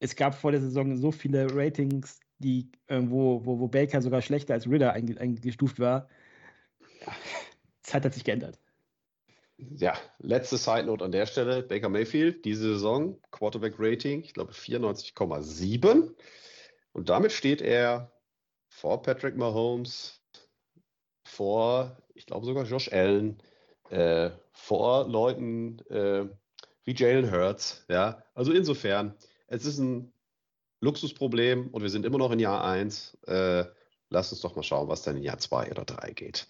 es gab vor der Saison so viele Ratings, die, äh, wo, wo, wo Baker sogar schlechter als Ritter eingestuft war. Ja, Zeit hat sich geändert. Ja, letzte Side Note an der Stelle: Baker Mayfield, diese Saison, Quarterback Rating, ich glaube 94,7. Und damit steht er vor Patrick Mahomes, vor, ich glaube sogar Josh Allen, äh, vor Leuten äh, wie Jalen Hurts. Ja, also insofern, es ist ein Luxusproblem und wir sind immer noch in Jahr 1. Äh, lass uns doch mal schauen, was dann in Jahr 2 oder 3 geht.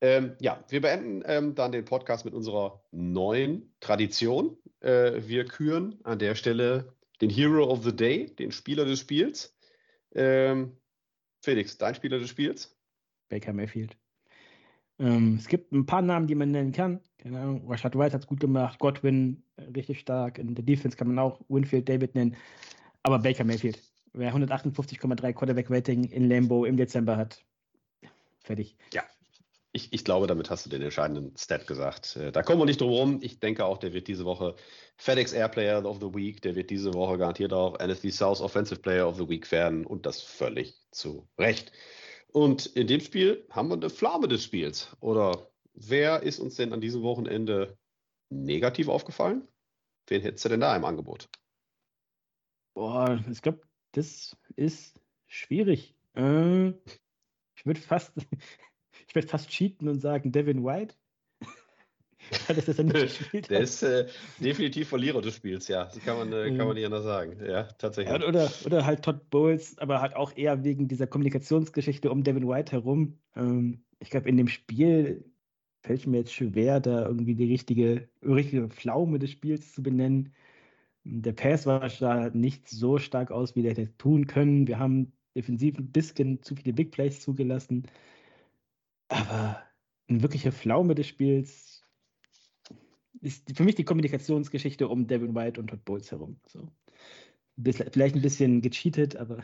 Ähm, ja, wir beenden ähm, dann den Podcast mit unserer neuen Tradition. Äh, wir küren an der Stelle den Hero of the Day, den Spieler des Spiels. Ähm, Felix, dein Spieler des Spiels? Baker Mayfield. Ähm, es gibt ein paar Namen, die man nennen kann. Keine Ahnung, Rashad White hat es gut gemacht, Godwin äh, richtig stark. In der Defense kann man auch Winfield David nennen. Aber Baker Mayfield, wer 158,3 Quarterback-Rating in Lambo im Dezember hat, fertig. Ja, ich, ich, glaube, damit hast du den entscheidenden Stat gesagt. Äh, da kommen wir nicht drum rum. Ich denke auch, der wird diese Woche FedEx Air Player of the Week, der wird diese Woche garantiert auch NFC South Offensive Player of the Week werden und das völlig zu Recht. Und in dem Spiel haben wir eine Pflaume des Spiels. Oder wer ist uns denn an diesem Wochenende negativ aufgefallen? Wen hättest du denn da im Angebot? Boah, ich glaube, das ist schwierig. Äh, ich würde fast, ich würde fast cheaten und sagen Devin White. (laughs) das ist nicht (laughs) Der ist äh, definitiv Verlierer des Spiels, ja. Das kann man, äh, kann man nicht anders sagen. Ja, tatsächlich. Ja, oder, oder halt Todd Bowles, aber halt auch eher wegen dieser Kommunikationsgeschichte um Devin White herum. Ähm, ich glaube, in dem Spiel fällt mir jetzt schwer, da irgendwie die richtige, richtige Pflaume des Spiels zu benennen. Der Pass war da nicht so stark aus, wie der hätte tun können. Wir haben defensiv ein bisschen zu viele Big Plays zugelassen. Aber eine wirkliche Pflaume des Spiels ist für mich die Kommunikationsgeschichte um Devin White und Todd Bowles herum. So. Vielleicht ein bisschen gecheatet, aber.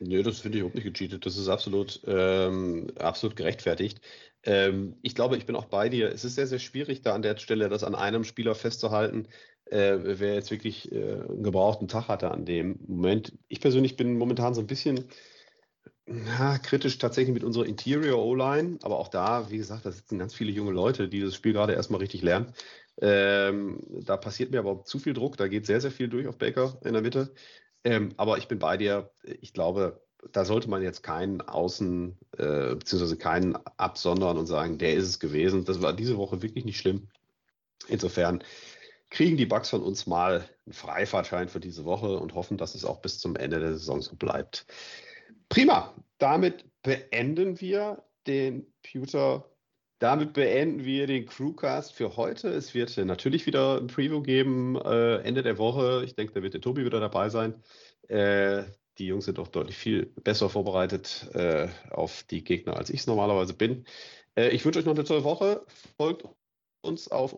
Nö, das finde ich auch nicht gecheatet. Das ist absolut, ähm, absolut gerechtfertigt. Ähm, ich glaube, ich bin auch bei dir. Es ist sehr, sehr schwierig, da an der Stelle das an einem Spieler festzuhalten, äh, wer jetzt wirklich äh, einen gebrauchten Tag hatte an dem Moment. Ich persönlich bin momentan so ein bisschen ja, kritisch tatsächlich mit unserer Interior O-Line, aber auch da, wie gesagt, da sitzen ganz viele junge Leute, die das Spiel gerade erstmal richtig lernen. Ähm, da passiert mir aber zu viel Druck, da geht sehr, sehr viel durch auf Baker in der Mitte. Ähm, aber ich bin bei dir, ich glaube, da sollte man jetzt keinen außen, äh, beziehungsweise keinen absondern und sagen, der ist es gewesen. Das war diese Woche wirklich nicht schlimm. Insofern kriegen die Bugs von uns mal einen Freifahrtschein für diese Woche und hoffen, dass es auch bis zum Ende der Saison so bleibt. Prima. Damit beenden wir den Pewter. Damit beenden wir den Crewcast für heute. Es wird natürlich wieder ein Preview geben äh, Ende der Woche. Ich denke, da wird der Tobi wieder dabei sein. Äh, die Jungs sind doch deutlich viel besser vorbereitet äh, auf die Gegner, als ich es normalerweise bin. Äh, ich wünsche euch noch eine tolle Woche. Folgt uns auf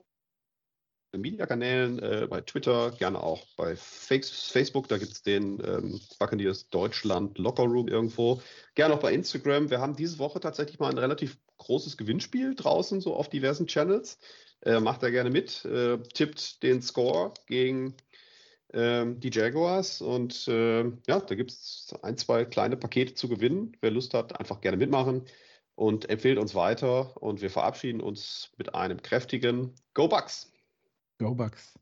Media-Kanälen, äh, bei Twitter, gerne auch bei Facebook, da gibt es den ähm, Buccaneers Deutschland Locker Room irgendwo. Gerne auch bei Instagram. Wir haben diese Woche tatsächlich mal ein relativ großes Gewinnspiel draußen, so auf diversen Channels. Äh, macht da gerne mit, äh, tippt den Score gegen ähm, die Jaguars und äh, ja, da gibt es ein, zwei kleine Pakete zu gewinnen. Wer Lust hat, einfach gerne mitmachen und empfehlt uns weiter und wir verabschieden uns mit einem kräftigen Go Bucks! Go Bucks.